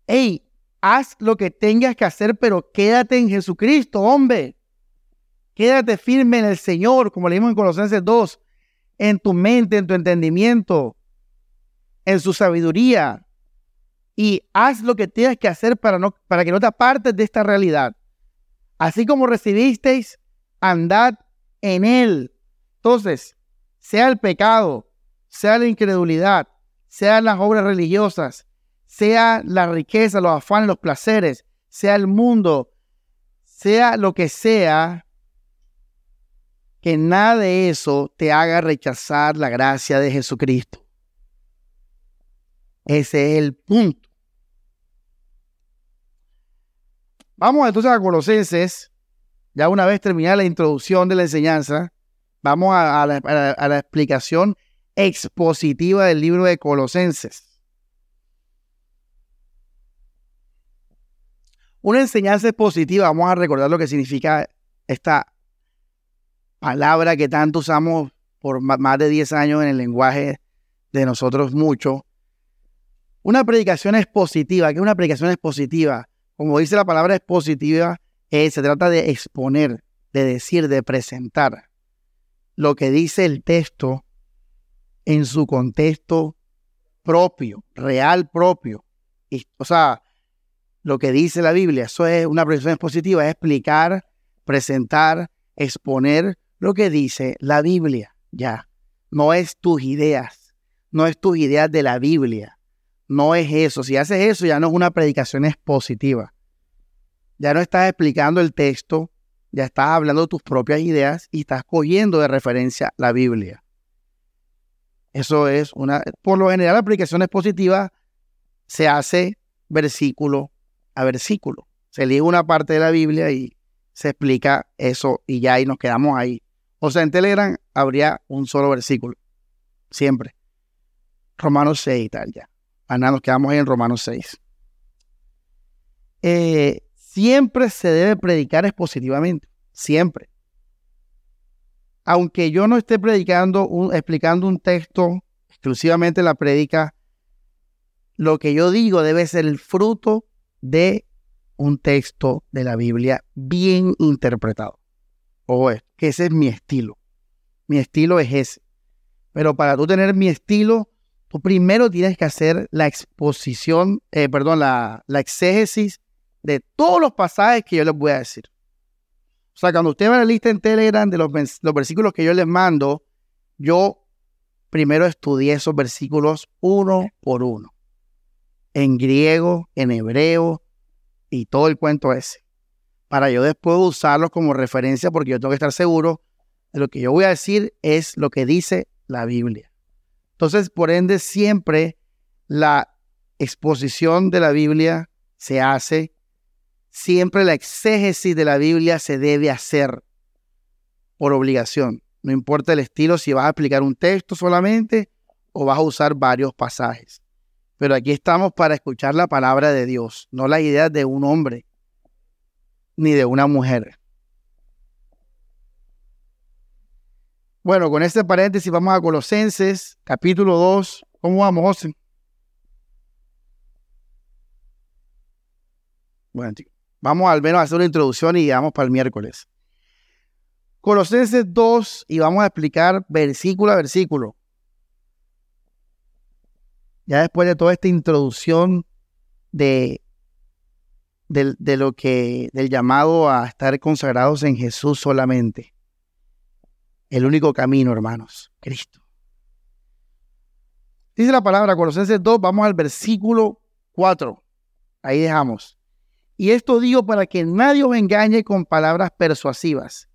hey, haz lo que tengas que hacer, pero quédate en Jesucristo, hombre. Quédate firme en el Señor, como leímos en Colosenses 2, en tu mente, en tu entendimiento en su sabiduría y haz lo que tienes que hacer para, no, para que no te apartes de esta realidad. Así como recibisteis, andad en él. Entonces, sea el pecado, sea la incredulidad, sean las obras religiosas, sea la riqueza, los afanes, los placeres, sea el mundo, sea lo que sea, que nada de eso te haga rechazar la gracia de Jesucristo. Ese es el punto. Vamos entonces a Colosenses. Ya una vez terminada la introducción de la enseñanza, vamos a, la, explicación expositiva del libro de Colosenses. Una enseñanza expositiva, vamos a recordar lo que significa esta palabra que tanto usamos por más de 10 años en el lenguaje de nosotros mucho, una predicación expositiva, ¿qué es una predicación expositiva? Como dice la palabra expositiva, eh, se trata de exponer, de decir, de presentar lo que dice el texto en su contexto propio, real propio. o sea, lo que dice la Biblia, eso es una predicación expositiva, es explicar, presentar, exponer lo que dice la Biblia, ya. No es tus ideas, no es tus ideas de la Biblia, no es eso. Si haces eso, ya no es una predicación expositiva. Ya no estás explicando el texto, ya estás hablando de tus propias ideas y estás cogiendo de referencia la Biblia. Eso es una. Por lo general, la predicación expositiva se hace versículo a versículo. Se lee una parte de la Biblia y se explica eso y ya ahí nos quedamos ahí. O sea, en Telegram habría un solo versículo. Siempre. Romanos 6 y tal, ya. Ana, nos quedamos ahí en Romanos 6. Eh, siempre se debe predicar expositivamente, siempre. Aunque yo no esté predicando, explicando un texto exclusivamente la predica, lo que yo digo debe ser el fruto de un texto de la Biblia bien interpretado. Ojo, que ese es mi estilo. Mi estilo es ese. Pero para tú tener mi estilo, tú primero tienes que hacer la exposición, eh, perdón, la, la exégesis de todos los pasajes que yo les voy a decir. O sea, cuando usted va a la lista en Telegram de los, los versículos que yo les mando, yo primero estudié esos versículos uno por uno. En griego, en hebreo y todo el cuento ese. Para yo después usarlos como referencia porque yo tengo que estar seguro de lo que yo voy a decir es lo que dice la Biblia. Entonces, por ende, siempre la exposición de la Biblia se hace siempre la exégesis de la Biblia se debe hacer por obligación. No importa el estilo, si vas a explicar un texto solamente o vas a usar varios pasajes. Pero aquí estamos para escuchar la palabra de Dios, no la idea de un hombre ni de una mujer. Bueno, con este paréntesis vamos a Colosenses, capítulo 2. ¿Cómo vamos, José? Bueno, Vamos al menos a hacer una introducción y vamos para el miércoles. Colosenses 2 y vamos a explicar versículo a versículo. Ya después de toda esta introducción de, de, lo que, del llamado a estar consagrados en Jesús solamente. El único camino, hermanos, Cristo. Dice la palabra Colosenses 2, vamos al versículo 4. Ahí dejamos. Y esto digo para que nadie os engañe con palabras persuasivas,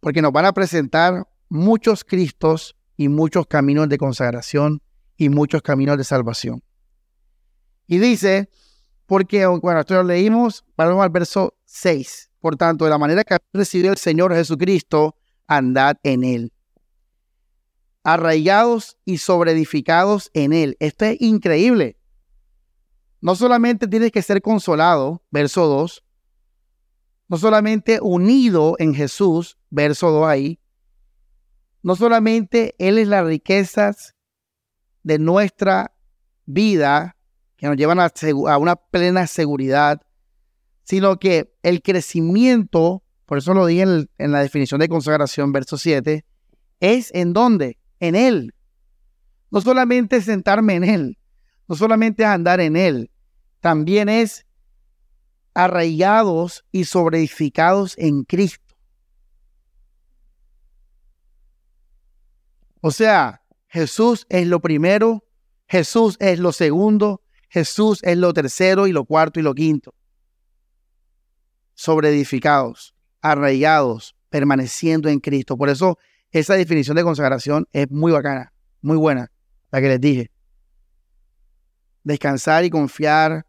porque nos van a presentar muchos Cristos y muchos caminos de consagración y muchos caminos de salvación. Y dice, porque, bueno, esto lo leímos, vamos al verso 6. Por tanto, de la manera que ha recibido el Señor Jesucristo, andad en él. Arraigados y sobreedificados en él. Esto es increíble. No solamente tienes que ser consolado, verso 2, no solamente unido en Jesús, verso 2 ahí, no solamente Él es las riquezas de nuestra vida que nos llevan a, una plena seguridad, sino que el crecimiento, por eso lo dije en, la definición de consagración, verso 7, es en dónde? En Él. No solamente sentarme en Él, no solamente andar en Él, también es arraigados y sobreedificados en Cristo. O sea, Jesús es lo primero, Jesús es lo segundo, Jesús es lo tercero y lo cuarto y lo quinto. Sobreedificados, arraigados, permaneciendo en Cristo. Por eso esa definición de consagración es muy bacana, muy buena, la que les dije descansar y confiar,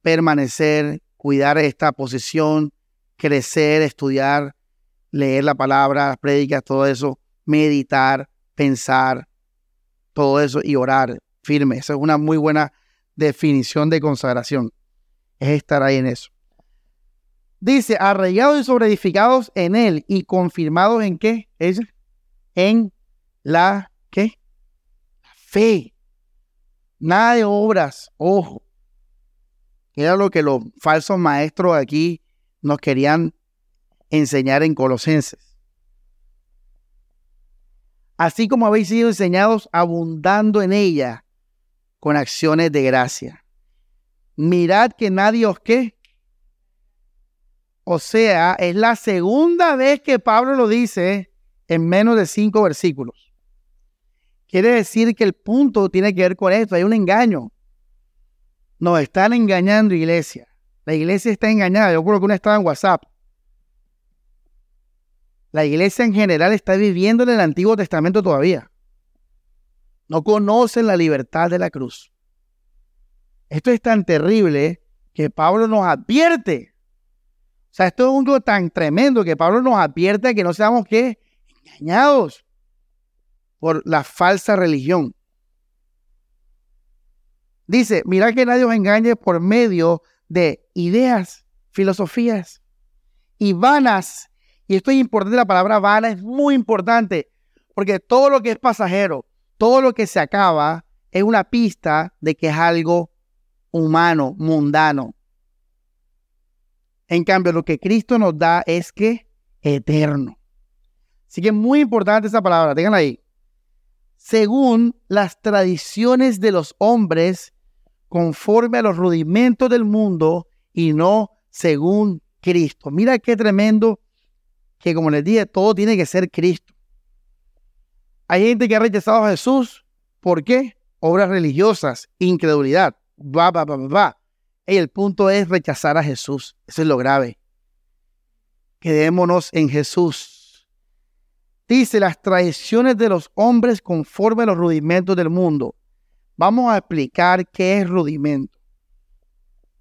permanecer, cuidar esta posición, crecer, estudiar, leer la palabra, las prédicas, todo eso, meditar, pensar, todo eso y orar firme. Esa es una muy buena definición de consagración. Es estar ahí en eso. Dice, arraigados y sobreedificados en él y confirmados en qué? Es en la ¿qué? Fe. Nada de obras, ojo. Era lo que los falsos maestros aquí nos querían enseñar en Colosenses. Así como habéis sido enseñados abundando en ella con acciones de gracia. Mirad que nadie os qué. O sea, es la segunda vez que Pablo lo dice en menos de cinco versículos. Quiere decir que el punto tiene que ver con esto, hay un engaño. Nos están engañando, iglesia. La iglesia está engañada. Yo creo que uno estaba en WhatsApp. La iglesia en general está viviendo en el Antiguo Testamento todavía. No conocen la libertad de la cruz. Esto es tan terrible que Pablo nos advierte. O sea, esto es algo tan tremendo que Pablo nos advierte que no seamos engañados por la falsa religión. Dice, mira que nadie os engañe por medio de ideas, filosofías y vanas. Y esto es importante, la palabra vana es muy importante, porque todo lo que es pasajero, todo lo que se acaba, es una pista de que es algo humano, mundano. En cambio, lo que Cristo nos da es que eterno. Así que es muy importante esa palabra, tengan ahí. Según las tradiciones de los hombres, conforme a los rudimentos del mundo y no según Cristo. Mira qué tremendo que como les dije, todo tiene que ser Cristo. Hay gente que ha rechazado a Jesús. ¿Por qué? Obras religiosas, incredulidad. Va, va, va, va. Y el punto es rechazar a Jesús. Eso es lo grave. Quedémonos en Jesús. Dice las tradiciones de los hombres conforme a los rudimentos del mundo. Vamos a explicar qué es rudimento.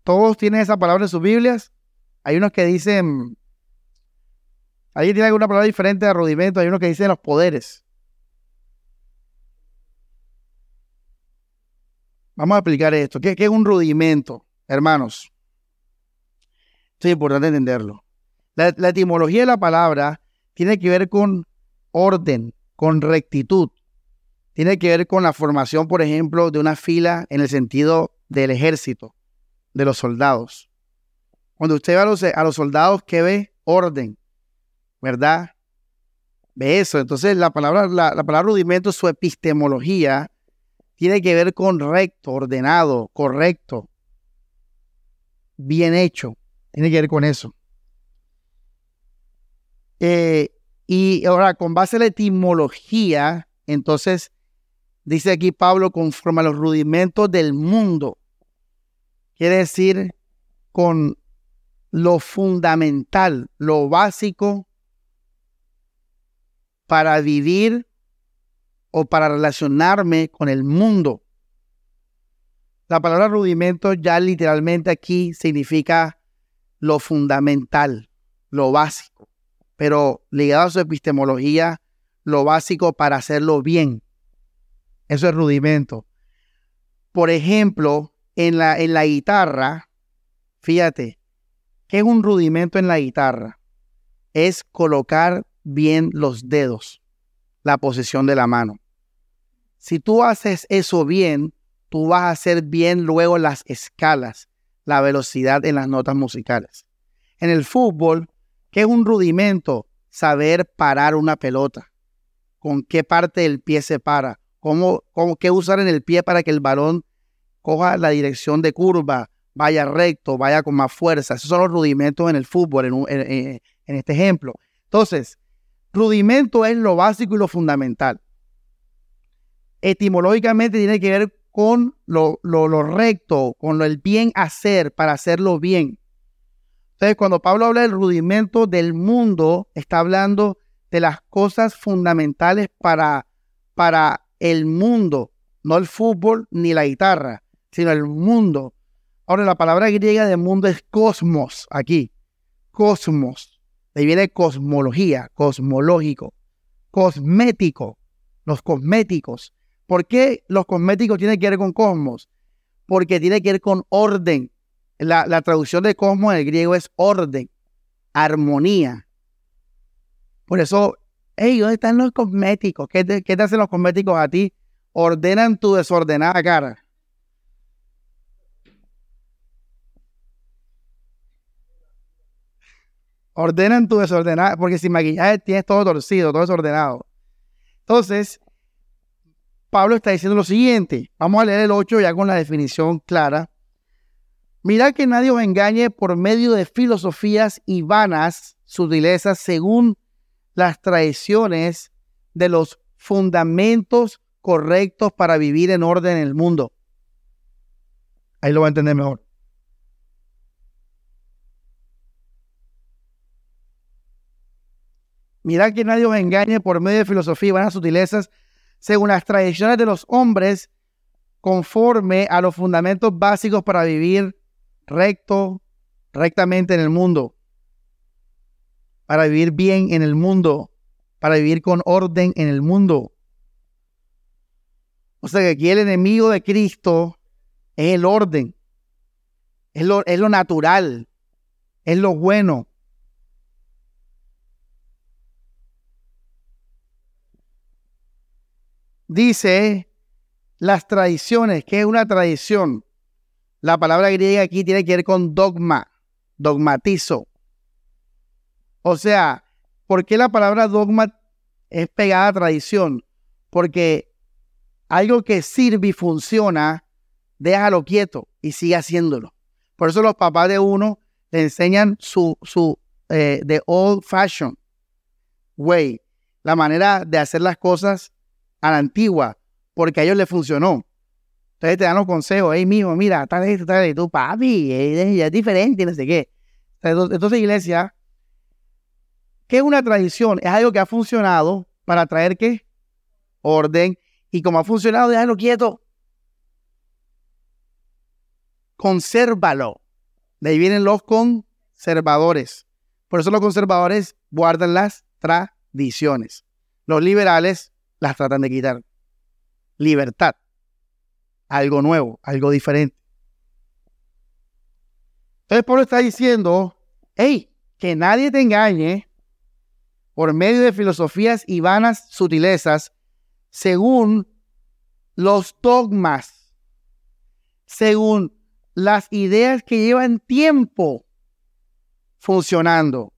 ¿Todos tienen esa palabra en sus Biblias? Hay unos que dicen, ¿alguien tiene alguna palabra diferente a rudimento? Hay unos que dicen los poderes. Vamos a explicar esto. ¿Qué, es un rudimento, hermanos? Esto es importante entenderlo. La, etimología de la palabra tiene que ver con orden, con rectitud. Tiene que ver con la formación, por ejemplo, de una fila en el sentido del ejército, de los soldados. Cuando usted ve a los, a los soldados, ¿qué ve? Orden, ¿verdad? Ve eso. Entonces, la palabra, la, la palabra rudimento, su epistemología, tiene que ver con recto, ordenado, correcto, bien hecho. Tiene que ver con eso. Eh, y ahora, con base en la etimología, entonces, dice aquí Pablo, conforme a los rudimentos del mundo. Quiere decir, con lo fundamental, lo básico para vivir o para relacionarme con el mundo. La palabra rudimento ya literalmente aquí significa lo fundamental, lo básico, pero ligado a su epistemología, lo básico para hacerlo bien. Eso es rudimento. Por ejemplo, en la, en la guitarra, fíjate, ¿Qué es un rudimento en la guitarra? Es colocar bien los dedos, la posición de la mano. Si tú haces eso bien, tú vas a hacer bien luego las escalas, la velocidad en las notas musicales. En el fútbol, ¿qué es un rudimento? Saber parar una pelota. Con qué parte del pie se para. Cómo, cómo, qué usar en el pie para que el balón coja la dirección de curva, vaya recto, vaya con más fuerza. Esos son los rudimentos en el fútbol, en, este ejemplo. Entonces, rudimento es lo básico y lo fundamental. Etimológicamente tiene que ver con lo, recto, con lo, el bien hacer, para hacerlo bien. Entonces, cuando Pablo habla del rudimento del mundo, está hablando de las cosas fundamentales para, para el mundo, no el fútbol ni la guitarra, sino el mundo. Ahora, la palabra griega de mundo es cosmos, aquí. Cosmos. De ahí viene cosmología, cosmológico. Cosmético, los cosméticos. ¿Por qué los cosméticos tienen que ver con cosmos? Porque tiene que ver con orden. La, traducción de cosmos en el griego es orden, armonía. Por eso, hey, ¿dónde están los cosméticos? ¿Qué ¿Qué te hacen los cosméticos a ti? Ordenan tu desordenada cara. Ordenan tu desordenado, porque sin maquillaje tienes todo torcido, todo desordenado. Entonces, Pablo está diciendo lo siguiente. Vamos a leer el 8 ya con la definición clara. Mirad que nadie os engañe por medio de filosofías y vanas sutilezas según las tradiciones de los fundamentos correctos para vivir en orden en el mundo. Ahí lo va a entender mejor. Mirad que nadie os engañe por medio de filosofía y vanas sutilezas, según las tradiciones de los hombres, conforme a los fundamentos básicos para vivir recto, rectamente en el mundo, para vivir bien en el mundo, para vivir con orden en el mundo. O sea que aquí el enemigo de Cristo es el orden, es lo, es lo natural, es lo bueno. Dice las tradiciones, ¿qué es una tradición? La palabra griega aquí tiene que ver con dogma, dogmatizo. O sea, ¿por qué la palabra dogma es pegada a tradición? Porque algo que sirve y funciona, déjalo quieto y sigue haciéndolo. Por eso los papás de uno le enseñan su, su eh, the old fashion way, la manera de hacer las cosas a la antigua, porque a ellos les funcionó. Entonces te dan los consejos, hey, mijo, mira, tal esto, tal esto, papi, es, es diferente, no sé qué. Entonces, iglesia, ¿qué es una tradición? Es algo que ha funcionado para traer qué? Orden. Y como ha funcionado, déjalo quieto. Consérvalo. De ahí vienen los conservadores. Por eso los conservadores guardan las tradiciones. Los liberales las tratan de quitar. Libertad. Algo nuevo, algo diferente. Entonces Pablo está diciendo, hey, que nadie te engañe por medio de filosofías y vanas sutilezas, según los dogmas, según las ideas que llevan tiempo funcionando,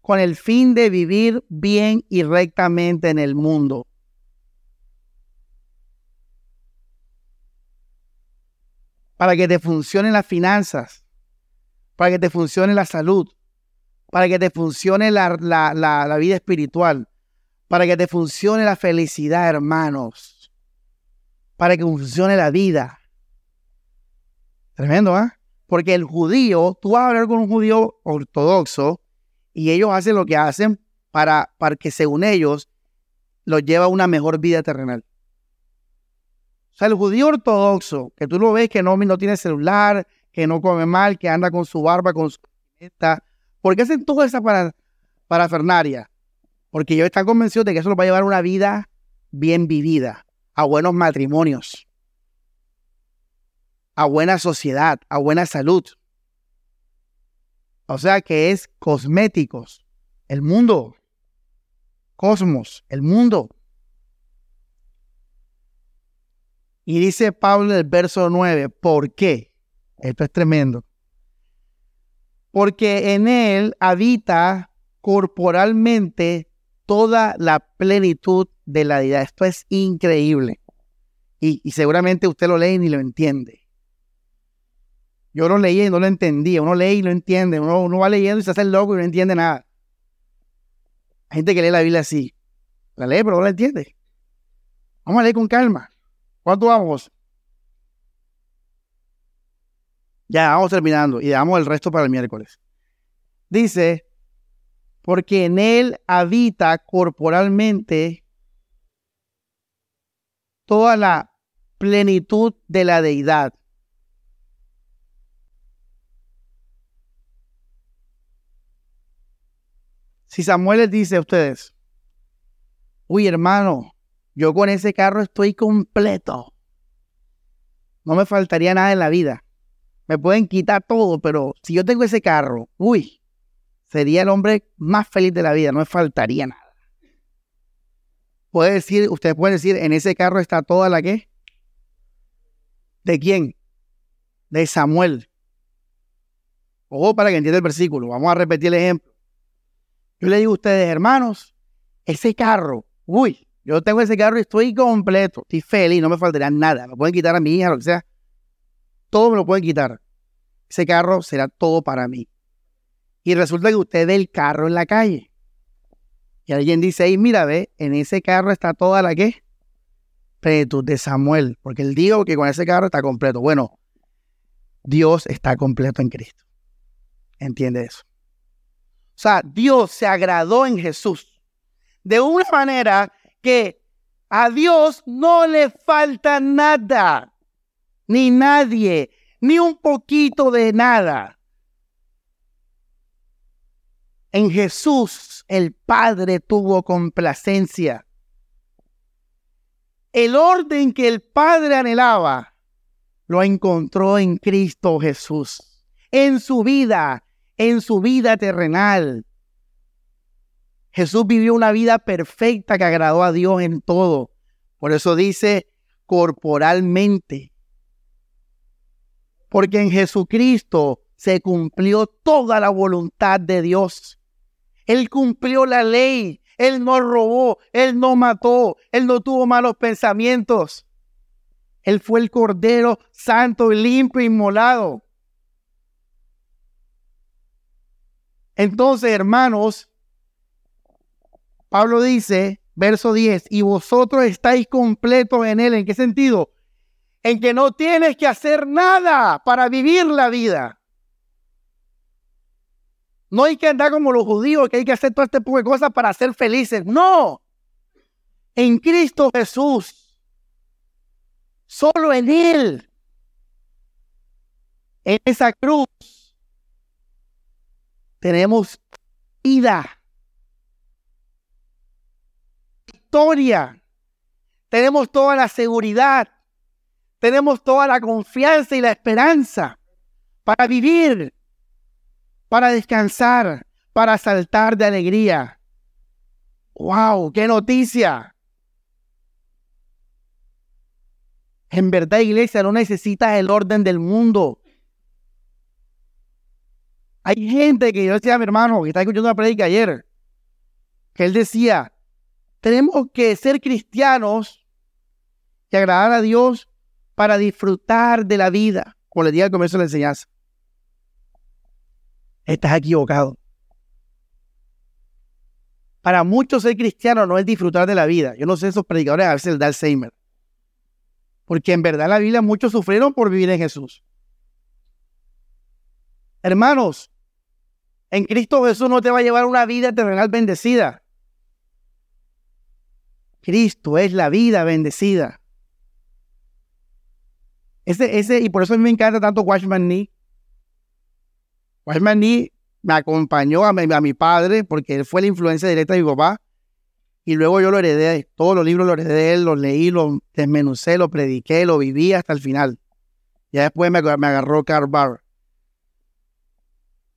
con el fin de vivir bien y rectamente en el mundo. Para que te funcionen las finanzas, para que te funcione la salud, para que te funcione la, la, vida espiritual, para que te funcione la felicidad, hermanos, para que funcione la vida. Tremendo, ¿ah? Porque el judío, tú vas a hablar con un judío ortodoxo y ellos hacen lo que hacen para, para que según ellos los lleva a una mejor vida terrenal. Sea, el judío ortodoxo, que tú lo ves que no, no tiene celular, que no come mal, que anda con su barba, con su ¿Por qué hacen toda esa para, parafernaria? Porque ellos están convencidos de que eso los va a llevar a una vida bien vivida, a buenos matrimonios, a buena sociedad, a buena salud. O sea que es cosméticos, el mundo, cosmos, el mundo. Y dice Pablo en el verso 9, ¿por qué? Esto es tremendo. Porque en Él habita corporalmente toda la plenitud de la deidad. Esto es increíble. Y, seguramente usted lo lee y ni lo entiende. Yo lo leí y no lo entendía. Uno lee y lo entiende. Uno, uno va leyendo y se hace el loco y no entiende nada. Hay gente que lee la Biblia así. La lee, pero no la entiende. Vamos a leer con calma. ¿Cuánto vamos? Ya vamos terminando y damos el resto para el miércoles. Dice, porque en él habita corporalmente toda la plenitud de la deidad. Si Samuel les dice a ustedes, uy hermano, yo con ese carro estoy completo. No me faltaría nada en la vida me pueden quitar todo, pero si yo tengo ese carro, uy, sería el hombre más feliz de la vida, no me faltaría nada. Puede decir, ustedes pueden decir, en ese carro está toda la que. ¿De quién? De Samuel. Ojo para que entienda el versículo. Vamos a repetir el ejemplo. Yo le digo a ustedes, hermanos, ese carro, uy, yo tengo ese carro y estoy completo, estoy feliz, no me faltaría nada. Me pueden quitar a mi hija, lo que sea todo me lo pueden quitar. Ese carro será todo para mí. Y resulta que usted ve el carro en la calle. Y alguien dice mira, ve, en ese carro está toda la que plenitud de Samuel. Porque él dijo que con ese carro está completo. Bueno, Dios está completo en Cristo. ¿Entiende eso? O sea, Dios se agradó en Jesús. De una manera que a Dios no le falta nada ni nadie, ni un poquito de nada. En Jesús el Padre tuvo complacencia. El orden que el Padre anhelaba lo encontró en Cristo Jesús, en su vida, en su vida terrenal. Jesús vivió una vida perfecta que agradó a Dios en todo. Por eso dice, corporalmente. Porque en Jesucristo se cumplió toda la voluntad de Dios. Él cumplió la ley. Él no robó. Él no mató. Él no tuvo malos pensamientos. Él fue el Cordero Santo, limpio, inmolado. Entonces, hermanos, Pablo dice, verso 10, y vosotros estáis completos en Él. ¿En qué sentido? En que no tienes que hacer nada para vivir la vida. No hay que andar como los judíos, que hay que hacer todo este tipo de cosas para ser felices. No. En Cristo Jesús. Solo en Él. En esa cruz. Tenemos vida. Tenemos toda la seguridad. Tenemos toda la confianza y la esperanza para vivir para descansar, para saltar de alegría. ¡Wow! ¡Qué noticia! En verdad, iglesia, no necesitas el orden del mundo. Hay gente que yo decía a mi hermano que está escuchando una predica ayer, que él decía, tenemos que ser cristianos y agradar a Dios para disfrutar de la vida, como le dije al comienzo de la enseñanza estás equivocado. Para muchos ser cristiano no es disfrutar de la vida. Yo no sé esos predicadores a veces el da Alzheimer. Porque en verdad la Biblia muchos sufrieron por vivir en Jesús. Hermanos, en Cristo Jesús no te va a llevar una vida terrenal bendecida. Cristo es la vida bendecida. Ese, ese, y por eso a mí me encanta tanto Watchman Nee, Watchman me acompañó a mi, padre porque él fue la influencia directa de mi papá. Y luego yo lo heredé, todos los libros los heredé de él, los leí, los desmenucé, lo prediqué, lo viví hasta el final. Ya después me, agarró Karl Barr.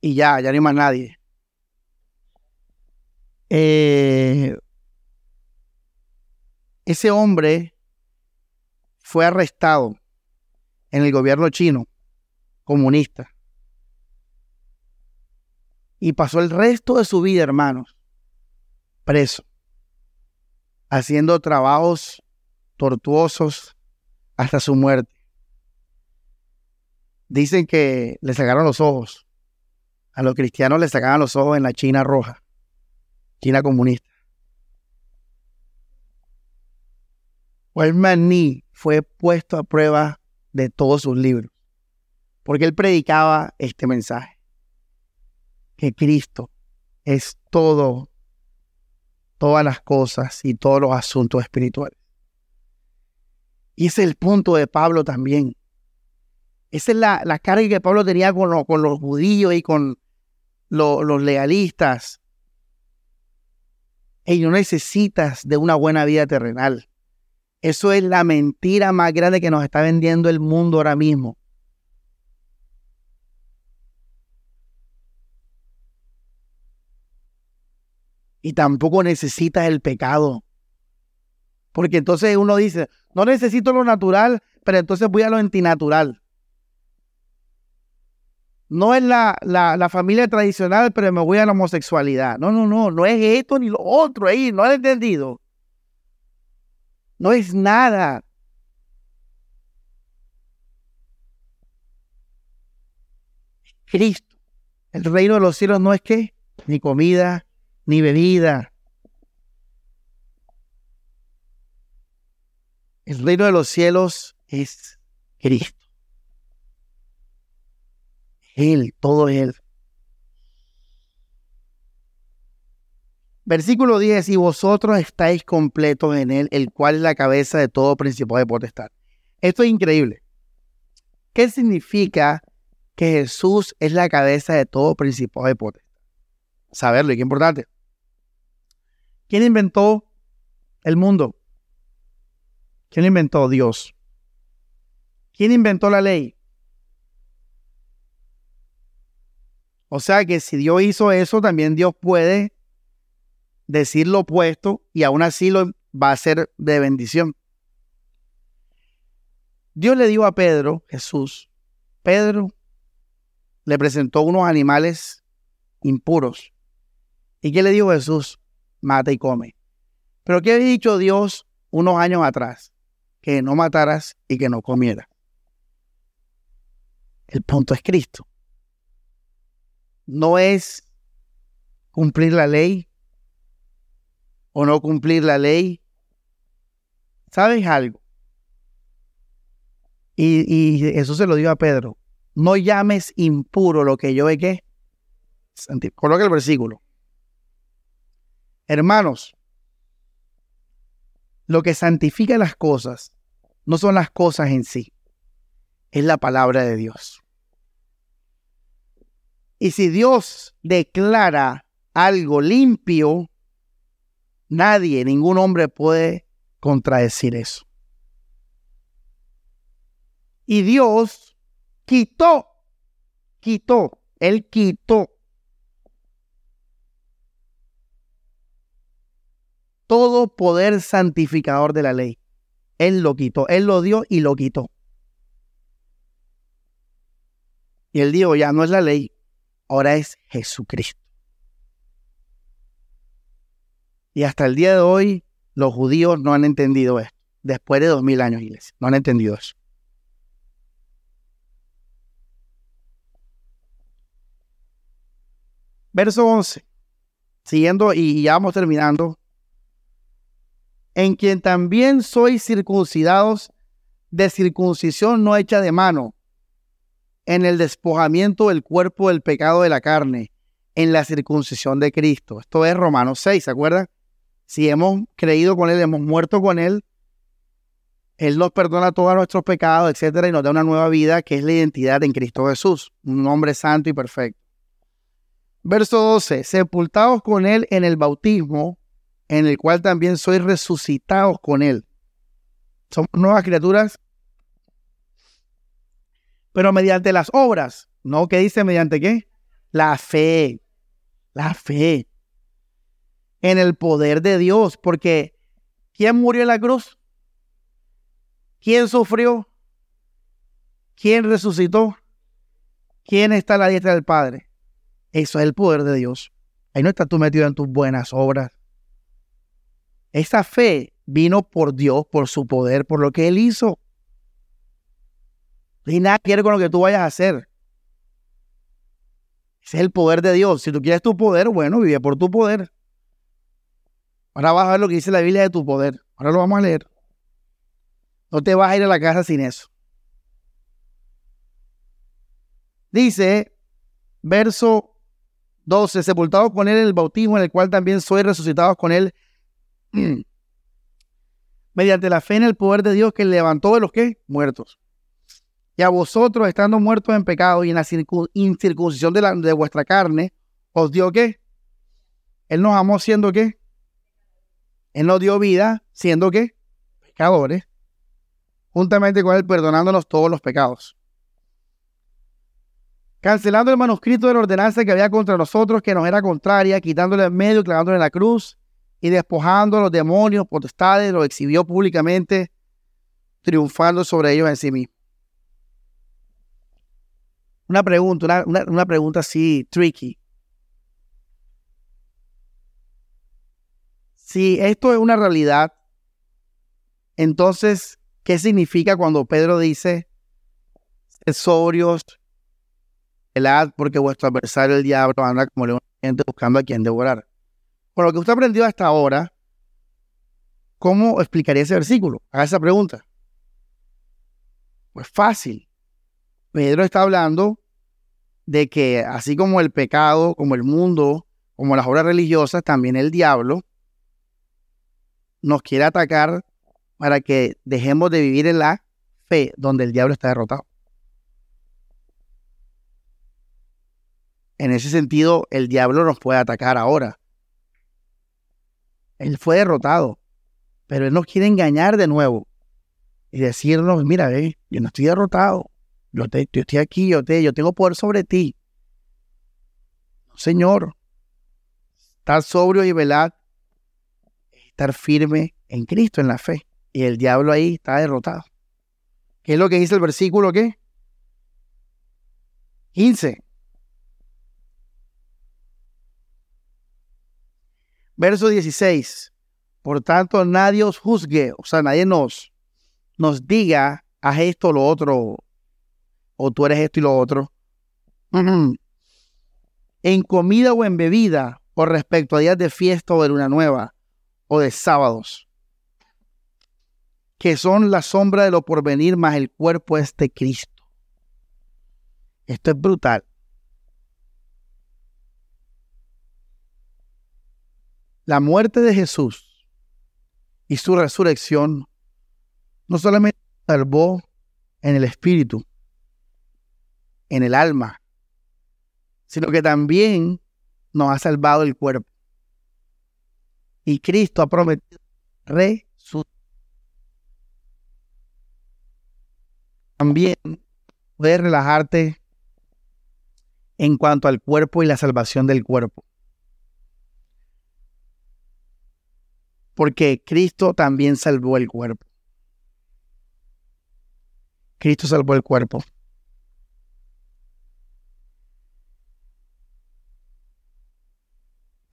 Y ya, ya no hay más nadie. Eh, ese hombre fue arrestado en el gobierno chino comunista y pasó el resto de su vida, hermanos, preso, haciendo trabajos tortuosos hasta su muerte. Dicen que le sacaron los ojos. A los cristianos le sacaban los ojos en la China roja, China comunista. Wellman Nee fue puesto a prueba de todos sus libros, porque él predicaba este mensaje que Cristo es todo, todas las cosas y todos los asuntos espirituales. Y ese es el punto de Pablo también. Esa es la, carga que Pablo tenía con, con los judíos y con los legalistas. Y no necesitas de una buena vida terrenal. Eso es la mentira más grande que nos está vendiendo el mundo ahora mismo. y tampoco necesitas el pecado. Porque entonces uno dice, no necesito lo natural, pero entonces voy a lo antinatural. No es la, la, familia tradicional, pero me voy a la homosexualidad. No, no, no, no es esto ni lo otro ahí, no has entendido. No es nada. Cristo. El reino de los cielos no es que ni comida, ni bebida. El reino de los cielos es Cristo. Él, todo Él. Versículo 10, y vosotros estáis completos en Él, el cual es la cabeza de todo principado de potestad. Esto es increíble. ¿Qué significa que Jesús es la cabeza de todo principado de potestad? Saberlo, y qué importante. ¿Quién inventó el mundo? ¿Quién inventó Dios? ¿Quién inventó la ley? O sea que si Dios hizo eso, también Dios puede decir lo opuesto y aún así lo va a ser de bendición. Dios le dijo a Pedro, Jesús, Pedro le presentó unos animales impuros. ¿Y qué le dijo Jesús? Mata y come. Pero ¿qué había dicho Dios unos años atrás? Que no mataras y que no comieras. El punto es Cristo. No es cumplir la ley o no cumplir la ley. ¿Sabes algo? Y, eso se lo digo a Pedro. No llames impuro lo que yo he que. Coloca el versículo. Hermanos, lo que santifica las cosas no son las cosas en sí, es la palabra de Dios. Y si Dios declara algo limpio, nadie, ningún hombre puede contradecir eso. Y Dios quitó, quitó, Él quitó todo poder santificador de la ley. Él lo quitó, Él lo dio y lo quitó. Y Él dijo, ya no es la ley, ahora es Jesucristo. Y hasta el día de hoy los judíos no han entendido esto. Después de dos mil años, iglesia, no han entendido eso. Verso 11. Siguiendo y ya vamos terminando. En quien también sois circuncidados de circuncisión no hecha de mano, en el despojamiento del cuerpo del pecado de la carne, en la circuncisión de Cristo. Esto es Romanos 6, ¿se acuerdan? Si hemos creído con Él, hemos muerto con Él, Él nos perdona todos nuestros pecados, etcétera, y nos da una nueva vida que es la identidad en Cristo Jesús, un hombre santo y perfecto. Verso 12, sepultados con Él en el bautismo, en el cual también sois resucitados con Él. Somos nuevas criaturas, pero mediante las obras. ¿No? ¿Qué dice mediante qué? La fe. La fe. En el poder de Dios. Porque ¿quién murió en la cruz? ¿Quién sufrió? ¿Quién resucitó? ¿Quién está a la diestra del Padre? Eso es el poder de Dios. Ahí no estás tú metido en tus buenas obras. Esa fe vino por Dios, por su poder, por lo que Él hizo. Y nada quiere con lo que tú vayas a hacer. Ese es el poder de Dios. Si tú quieres tu poder, bueno, vive por tu poder. Ahora vas a ver lo que dice la Biblia de tu poder. Ahora lo vamos a leer. No te vas a ir a la casa sin eso. Dice, verso 12. Sepultados con él en el bautismo, en el cual también soy resucitados con él mediante la fe en el poder de Dios que levantó de los que muertos. Y a vosotros, estando muertos en pecado y en la incircuncisión de, la, de vuestra carne, os dio qué? Él nos amó siendo qué? Él nos dio vida siendo qué? Pecadores. Juntamente con Él perdonándonos todos los pecados cancelando el manuscrito de la ordenanza que había contra nosotros, que nos era contraria, quitándole el medio, clavándole en la cruz y despojando a los demonios, potestades, los exhibió públicamente, triunfando sobre ellos en sí mismo. Una pregunta, una, una pregunta así tricky. Si esto es una realidad, entonces, ¿qué significa cuando Pedro dice, sobrios, porque vuestro adversario el diablo anda como león buscando a quien devorar. Por lo que usted ha aprendido hasta ahora, ¿cómo explicaría ese versículo? Haga esa pregunta. Pues fácil. Pedro está hablando de que así como el pecado, como el mundo, como las obras religiosas, también el diablo nos quiere atacar para que dejemos de vivir en la fe donde el diablo está derrotado. En ese sentido, el diablo nos puede atacar ahora. Él fue derrotado, pero él nos quiere engañar de nuevo y decirnos, mira, yo no estoy derrotado, yo, estoy aquí, yo, te, yo tengo poder sobre ti. señor, estar sobrio y velar, estar firme en Cristo, en la fe. Y el diablo ahí está derrotado. ¿Qué es lo que dice el versículo qué? 15. Verso 16. Por tanto, nadie os juzgue, o sea, nadie nos, nos diga, haz esto o lo otro, o tú eres esto y lo otro. En comida o en bebida, o respecto a días de fiesta o de luna nueva, de sábados, que son la sombra de lo porvenir, más el cuerpo de Cristo. Esto es brutal. La muerte de Jesús y su resurrección no solamente salvó en el espíritu, en el alma, sino que también nos ha salvado el cuerpo. Y Cristo ha prometido resucitar. También puedes relajarte en cuanto al cuerpo y la salvación del cuerpo. Porque Cristo también salvó el cuerpo. Cristo salvó el cuerpo.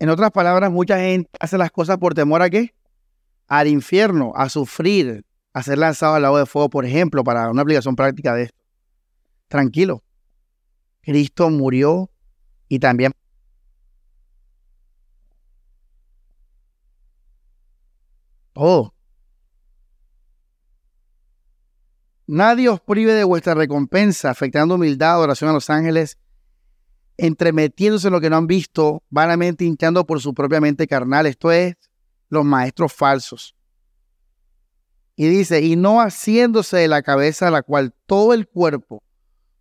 En otras palabras, mucha gente hace las cosas por temor a qué? Al infierno, a sufrir, a ser lanzado al lago de fuego, por ejemplo, para una aplicación práctica de esto. Tranquilo. Cristo murió y también todo. Nadie os prive de vuestra recompensa, afectando humildad, oración a los ángeles, entremetiéndose en lo que no han visto, vanamente hinchando por su propia mente carnal. Esto es los maestros falsos. Y dice, y no haciéndose de la cabeza a la cual todo el cuerpo,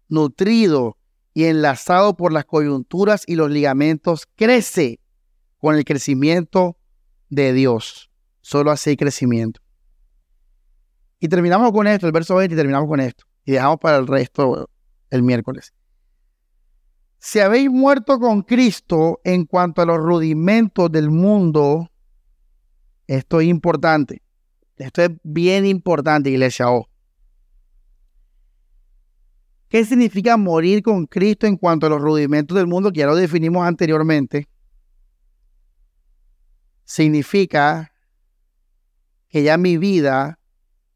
nutrido y enlazado por las coyunturas y los ligamentos, crece con el crecimiento de Dios. Solo así crecimiento. Y terminamos con esto, el verso 20, y terminamos con esto. Y dejamos para el resto el miércoles. Si habéis muerto con Cristo en cuanto a los rudimentos del mundo, esto es importante. Esto es bien importante, iglesia. Oh. ¿Qué significa morir con Cristo en cuanto a los rudimentos del mundo que ya lo definimos anteriormente? Significa que ya mi vida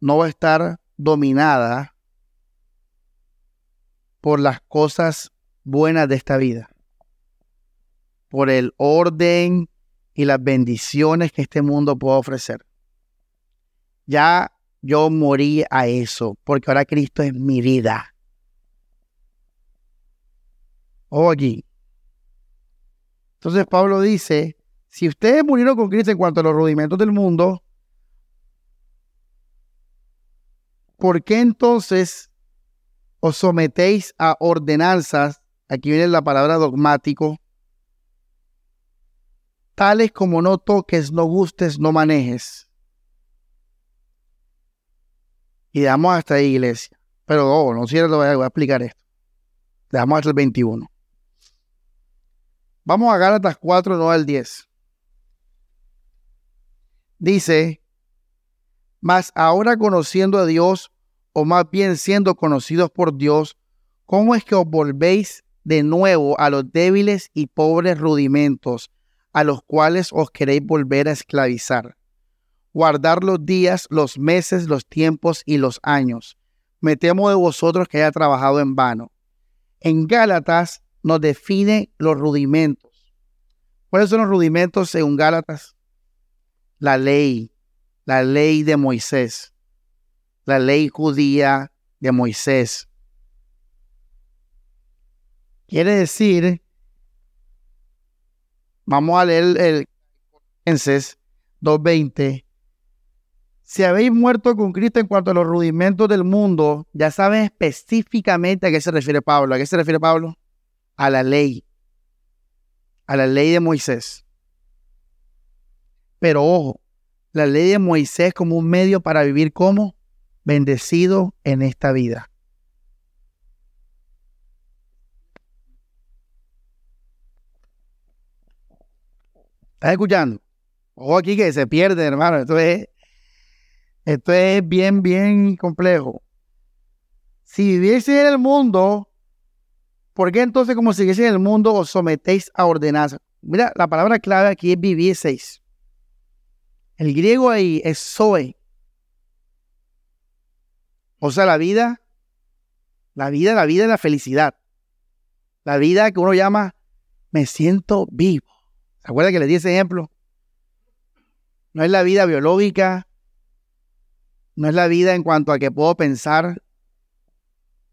no va a estar dominada por las cosas buenas de esta vida, por el orden y las bendiciones que este mundo puede ofrecer. Ya yo morí a eso, porque ahora Cristo es mi vida. o aquí. Entonces Pablo dice, si ustedes murieron con Cristo en cuanto a los rudimentos del mundo, ¿por qué entonces os sometéis a ordenanzas? Aquí viene la palabra dogmático. Tales como no toques, no gustes, no manejes. Y damos hasta ahí, iglesia. Pero oh, no cierto, voy a explicar esto. Dejamos hasta el 21. Vamos a Gálatas 4, no al 10. Dice, mas ahora conociendo a Dios, o más bien siendo conocidos por Dios, ¿cómo es que os volvéis de nuevo a los débiles y pobres rudimentos a los cuales os queréis volver a esclavizar? Guardar los días, los meses, los tiempos y los años. Me temo de vosotros que haya trabajado en vano. En Gálatas nos define los rudimentos. ¿Cuáles son los rudimentos según Gálatas? La ley, la ley de Moisés, la ley judía de Moisés. Quiere decir, vamos a leer el Colosenses 2.20. Si habéis muerto con Cristo en cuanto a los rudimentos del mundo, ya saben específicamente a qué se refiere Pablo. ¿A qué se refiere Pablo? a la ley, a la ley de Moisés. Pero ojo, la ley de Moisés como un medio para vivir como bendecido en esta vida. ¿Estás escuchando? Ojo aquí que se pierde, hermano. Esto es, esto es bien, bien complejo. si viviese en el mundo, ¿por qué entonces como si en el mundo os sometéis a ordenanza? Mira, la palabra clave aquí es vivieseis. El griego ahí es zoe. O sea, la vida, la vida, la vida es la felicidad. La vida que uno llama me siento vivo. ¿Se acuerda que le di ese ejemplo? No es la vida biológica, no es la vida en cuanto a que puedo pensar,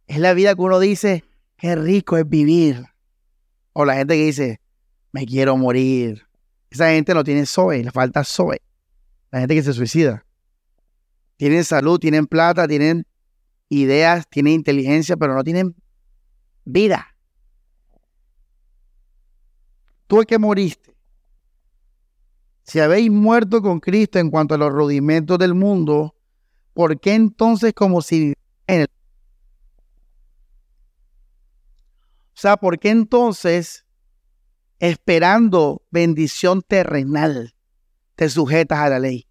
es la vida que uno dice, qué rico es vivir. O la gente que dice, me quiero morir. Esa gente no tiene SOE, le falta SOE. La gente que se suicida. Tienen salud, tienen plata, tienen ideas, tienen inteligencia, pero no tienen vida. Tú el que moriste. Si habéis muerto con Cristo en cuanto a los rudimentos del mundo, ¿por qué entonces como si en el... O sea, ¿por qué entonces esperando bendición terrenal te sujetas a la ley?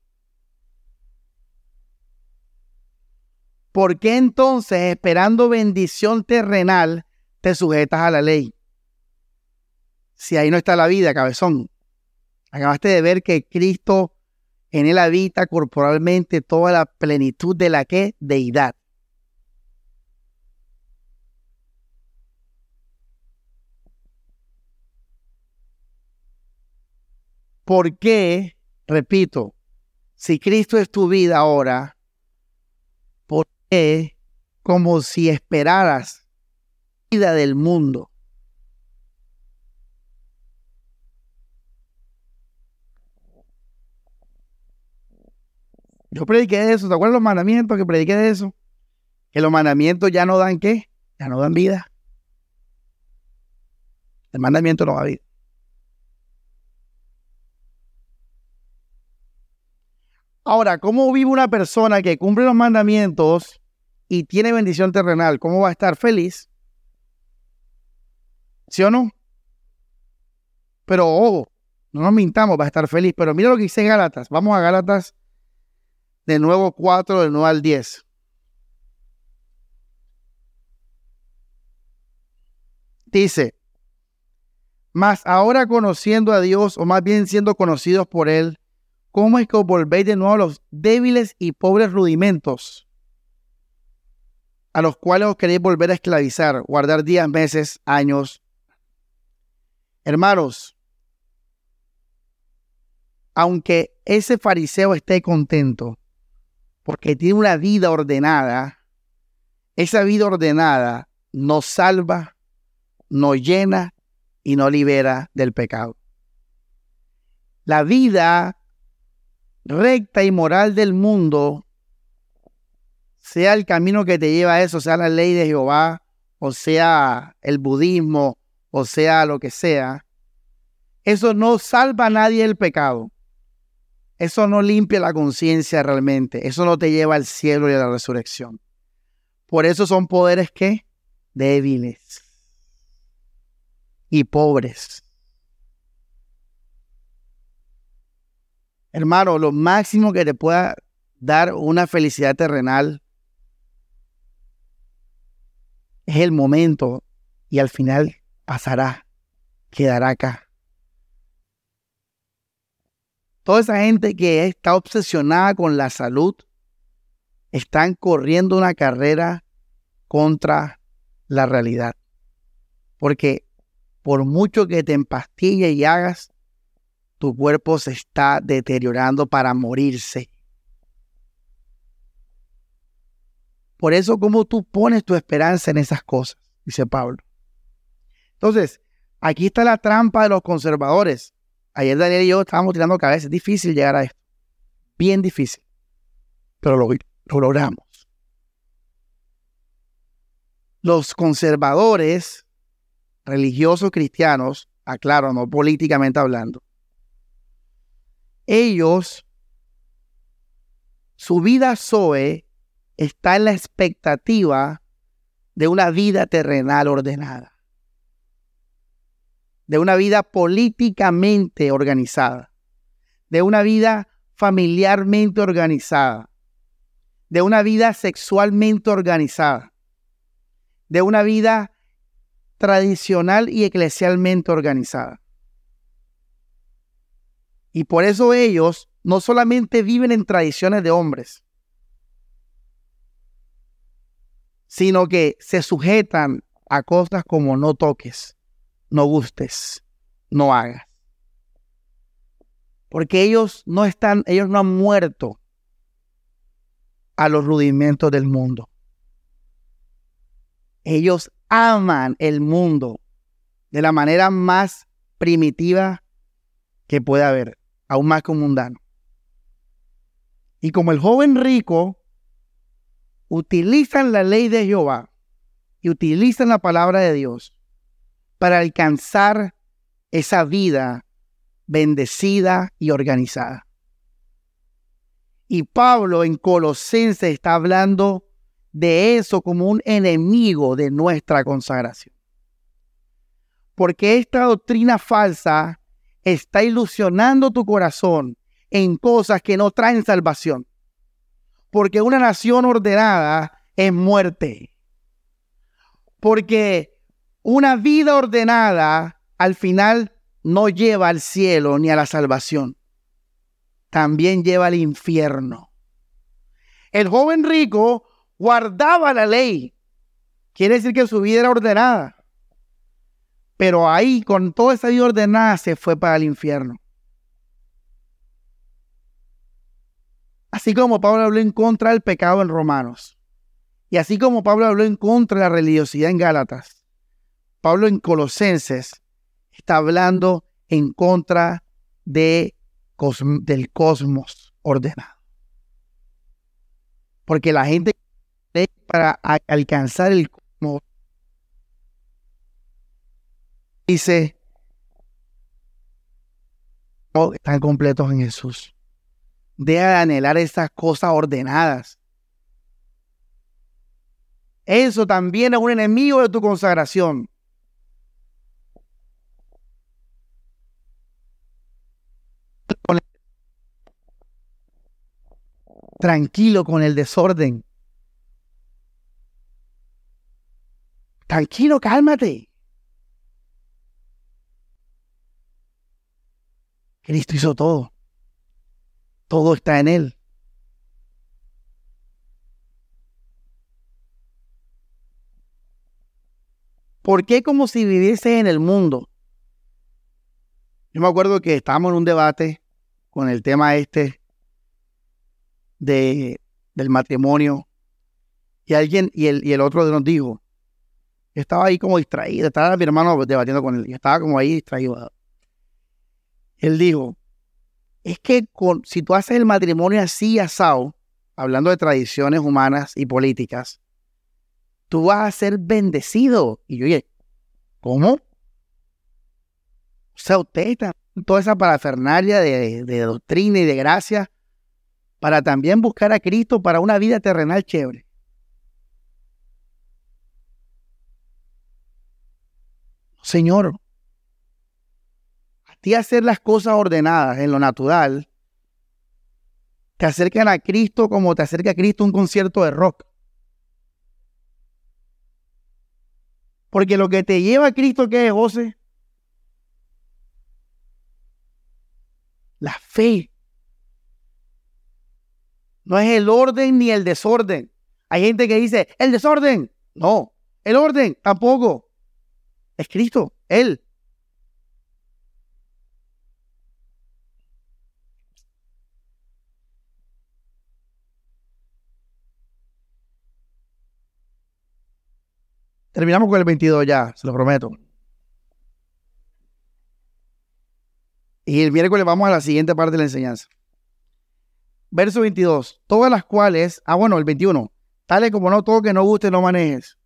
¿Por qué entonces esperando bendición terrenal te sujetas a la ley? Si ahí no está la vida, cabezón. Acabaste de ver que Cristo en él habita corporalmente toda la plenitud de la que deidad. ¿Por qué, repito, si Cristo es tu vida ahora, por qué como si esperaras vida del mundo? Yo prediqué eso, ¿te acuerdas los mandamientos que prediqué de eso? Que los mandamientos ya no dan qué? Ya no dan vida. El mandamiento no da vida. Ahora, ¿cómo vive una persona que cumple los mandamientos y tiene bendición terrenal? ¿Cómo va a estar feliz? ¿Sí o no? Pero ojo, no nos mintamos, va a estar feliz. Pero mira lo que dice Gálatas. Vamos a Gálatas de nuevo 4, del 9 al 10. Dice, mas ahora conociendo a Dios, o más bien siendo conocidos por Él, ¿cómo es que os volvéis de nuevo a los débiles y pobres rudimentos, a los cuales os queréis volver a esclavizar, guardar días, meses, años? Hermanos, aunque ese fariseo esté contento, porque tiene una vida ordenada, esa vida ordenada nos salva, nos llena y nos libera del pecado. La vida recta y moral del mundo, sea el camino que te lleva a eso, sea la ley de Jehová, o sea el budismo, o sea lo que sea, eso no salva a nadie del pecado. Eso no limpia la conciencia realmente. Eso no te lleva al cielo y a la resurrección. Por eso son poderes que débiles y pobres. Hermano, lo máximo que te pueda dar una felicidad terrenal es el momento y al final pasará, quedará acá. Toda esa gente que está obsesionada con la salud están corriendo una carrera contra la realidad. Porque por mucho que te empastilles y hagas, tu cuerpo se está deteriorando para morirse. Por eso, como tú pones tu esperanza en esas cosas, dice Pablo. Entonces, aquí está la trampa de los conservadores. Ayer Daniel y yo estábamos tirando cabeza. Es difícil llegar a esto. Bien difícil. Pero lo, logramos. Los conservadores religiosos cristianos, aclaro, no políticamente hablando, ellos, su vida Zoe está en la expectativa de una vida terrenal ordenada de una vida políticamente organizada, de una vida familiarmente organizada, de una vida sexualmente organizada. de una vida tradicional y eclesialmente organizada. Y por eso ellos no solamente viven en tradiciones de hombres, sino que se sujetan a cosas como no toques, no gustes, no hagas. Porque ellos no están, ellos no han muerto a los rudimentos del mundo. Ellos aman el mundo de la manera más primitiva que pueda haber, aún más que un mundano. Y como el joven rico, utilizan la ley de Jehová y utilizan la palabra de Dios para alcanzar esa vida bendecida y organizada. Y Pablo en Colosenses está hablando de eso como un enemigo de nuestra consagración. Porque esta doctrina falsa está ilusionando tu corazón en cosas que no traen salvación. Porque una nación ordenada es muerte. Porque una vida ordenada al final no lleva al cielo ni a la salvación. También lleva al infierno. El joven rico guardaba la ley. Quiere decir que su vida era ordenada. Pero ahí, con toda esa vida ordenada, se fue para el infierno. Así como Pablo habló en contra del pecado en Romanos. Y así como Pablo habló en contra de la religiosidad en Gálatas. Pablo en Colosenses está hablando en contra de, del cosmos ordenado. Porque la gente para alcanzar el cosmos dice, están completos en Jesús. Deja de anhelar esas cosas ordenadas. Eso también es un enemigo de tu consagración. Tranquilo con el desorden. Tranquilo, cálmate. Cristo hizo todo. Todo está en Él. ¿Por qué como si viviese en el mundo? Yo me acuerdo que estábamos en un debate con el tema este de, del matrimonio y alguien y el, y el otro nos dijo, estaba ahí como distraído, estaba mi hermano debatiendo con él, y estaba como ahí distraído. Él dijo, es que con, si tú haces el matrimonio así asado, hablando de tradiciones humanas y políticas, tú vas a ser bendecido. Y yo dije, ¿cómo? O sea, usted está toda esa parafernalia de, de doctrina y de gracia para también buscar a Cristo para una vida terrenal chévere. Señor, a ti hacer las cosas ordenadas en lo natural, te acercan a Cristo como te acerca a Cristo un concierto de rock. Porque lo que te lleva a Cristo, ¿qué es, José? La fe. No es el orden ni el desorden. Hay gente que dice, el desorden. No, el orden tampoco. Es Cristo, Él. Terminamos con el 22 ya, se lo prometo. Y el miércoles vamos a la siguiente parte de la enseñanza. Verso 22. Todas las cuales, ah bueno, el 21. Tales como no toque, no guste, no manejes.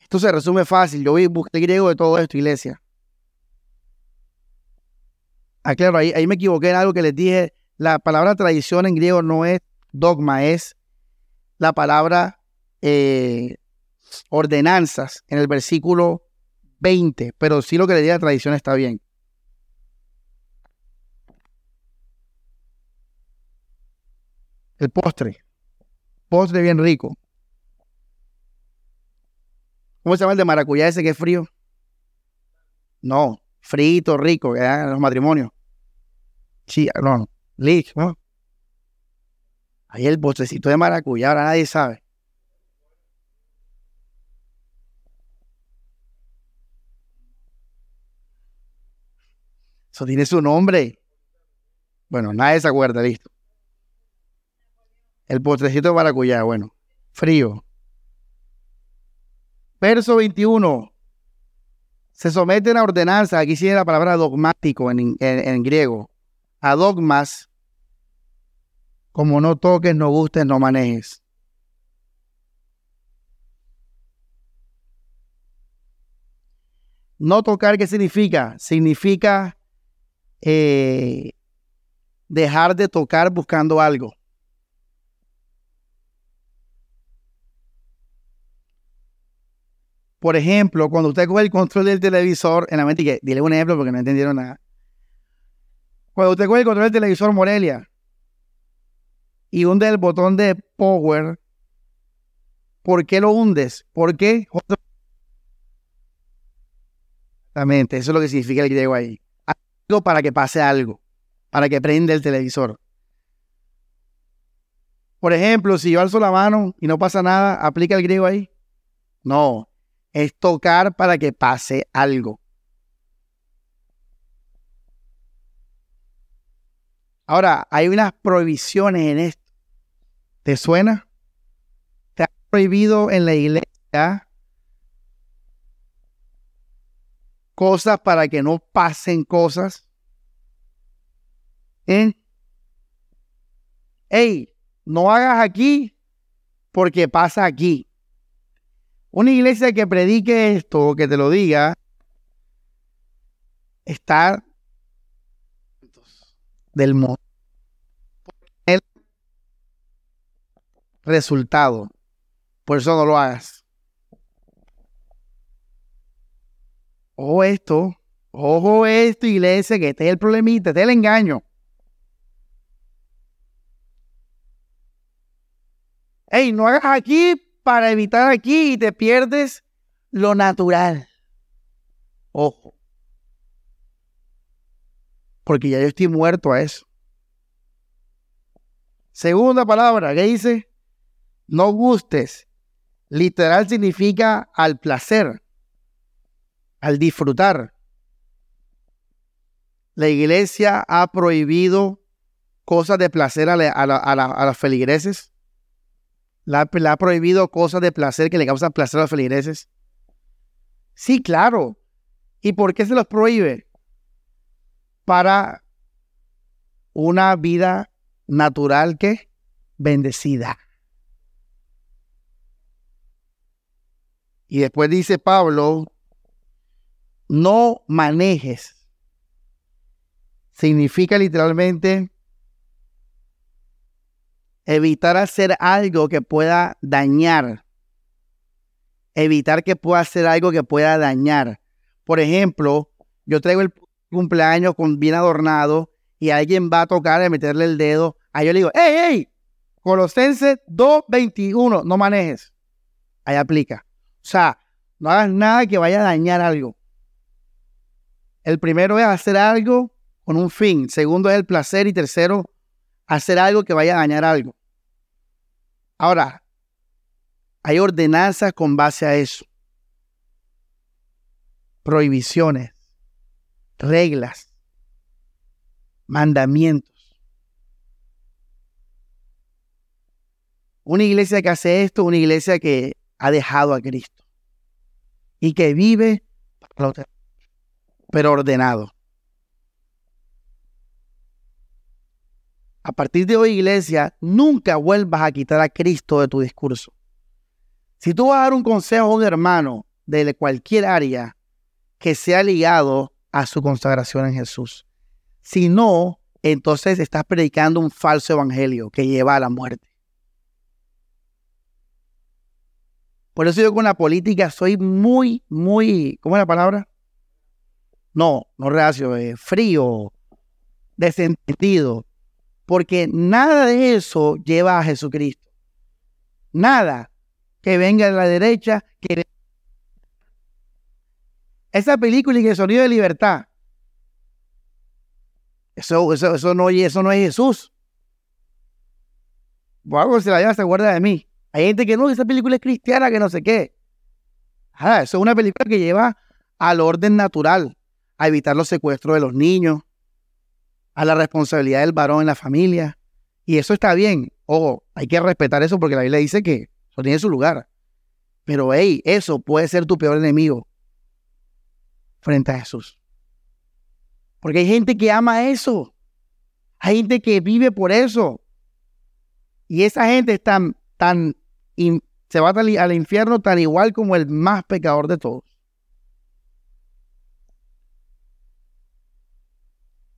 Esto se resume fácil. Yo busqué el griego de todo esto, iglesia. Ah, claro, ahí, ahí me equivoqué en algo que les dije. La palabra tradición en griego no es dogma, es la palabra eh, ordenanzas en el versículo 20. Pero sí lo que le diga tradición está bien. El postre. Postre bien rico. ¿Cómo se llama el de maracuyá ese que es frío? No, frito, rico, que dan los matrimonios. Sí, no, no. Lick, ¿no? Ahí el postrecito de maracuyá, ahora nadie sabe. Eso tiene su nombre. Bueno, nadie se acuerda, listo. El postrecito de maracuyá, bueno, frío. Verso 21. Se someten a ordenanza, aquí tiene la palabra dogmático en, en griego, a dogmas, como no toques, no gustes, no manejes. No tocar, ¿qué significa? Significa eh, dejar de tocar buscando algo. Por ejemplo, cuando usted coge el control del televisor, en la mente, que dile un ejemplo porque no entendieron nada. Cuando usted coge el control del televisor Morelia y hunde el botón de power, ¿por qué lo hundes? ¿Por qué? Exactamente, eso es lo que significa el griego ahí para que pase algo, para que prenda el televisor. Por ejemplo, si yo alzo la mano y no pasa nada, ¿aplica el griego ahí? No, es tocar para que pase algo. Ahora, hay unas prohibiciones en esto. ¿Te suena? ¿Te ha prohibido en la iglesia cosas para que no pasen cosas. ¿Eh? Hey, no hagas aquí porque pasa aquí. Una iglesia que predique esto, que te lo diga, está del mundo. El resultado. Por eso no lo hagas. ojo esto, ojo esto, iglesia, que este es el problemita, este es el engaño. Ey, no hagas aquí para evitar aquí y te pierdes lo natural. Ojo. Porque ya yo estoy muerto a eso. Segunda palabra, ¿qué dice? No gustes. Literal significa al placer al disfrutar. La iglesia ha prohibido cosas de placer a, a, los feligreses. La, ha prohibido cosas de placer que le causan placer a los feligreses. Sí, claro. ¿Y por qué se los prohíbe? Para una vida natural que bendecida. Y después dice Pablo, no manejes. Significa literalmente evitar hacer algo que pueda dañar. Evitar que pueda hacer algo que pueda dañar. Por ejemplo, yo traigo el cumpleaños con bien adornado y alguien va a tocar y meterle el dedo. Ahí yo le digo, ¡Ey, hey! Colosenses 2.21, no manejes. Ahí aplica. O sea, no hagas nada que vaya a dañar algo. El primero es hacer algo con un fin. Segundo es el placer. Y tercero, hacer algo que vaya a dañar algo. Ahora, hay ordenanzas con base a eso. Prohibiciones, reglas, mandamientos. Una iglesia que hace esto, una iglesia que ha dejado a Cristo y que vive pero ordenado. A partir de hoy, iglesia, nunca vuelvas a quitar a Cristo de tu discurso. Si tú vas a dar un consejo a un hermano de cualquier área que sea ligado a su consagración en Jesús. Si no, entonces estás predicando un falso evangelio que lleva a la muerte. Por eso yo con la política soy muy, muy, ¿cómo es la palabra? No, no reacio, frío, desentendido. Porque nada de eso lleva a Jesucristo. Nada que venga de la derecha, que Esa película y el sonido de libertad. Eso, eso, eso, no, eso no es Jesús. O algo la lleva, se guarda de mí. Hay gente que no, esa película es cristiana, que no sé qué. Ah, eso es una película que lleva al orden natural, a evitar los secuestros de los niños, a la responsabilidad del varón en la familia. Y eso está bien. Ojo, hay que respetar eso porque la Biblia dice que eso tiene su lugar. Pero, hey, eso puede ser tu peor enemigo frente a Jesús. Porque hay gente que ama eso. Hay gente que vive por eso. Y esa gente es tan, tan, se va al infierno tan igual como el más pecador de todos.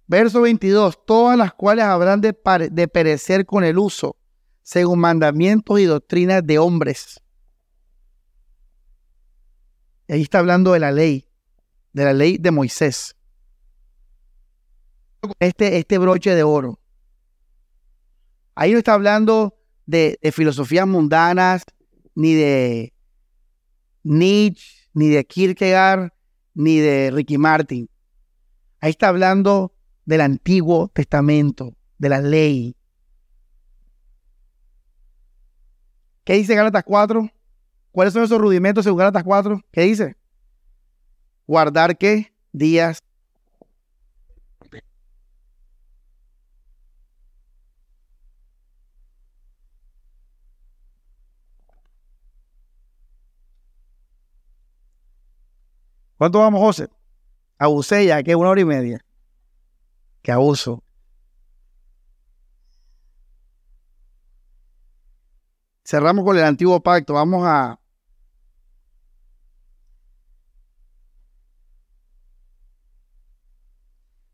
Verso 22, todas las cuales habrán de, perecer con el uso, según mandamientos y doctrinas de hombres. ahí está hablando de la ley, de la ley de Moisés. Este, este broche de oro. Ahí no está hablando de, de filosofías mundanas, ni de Nietzsche, ni de Kierkegaard, ni de Ricky Martin. Ahí está hablando del Antiguo Testamento, de la ley. ¿Qué dice Gálatas 4? ¿Cuáles son esos rudimentos según Gálatas 4? ¿Qué dice? Guardar qué? Días. ¿Cuánto vamos, José? Abusé ya, que una hora y media. Qué abuso. Cerramos con el antiguo pacto. Vamos a...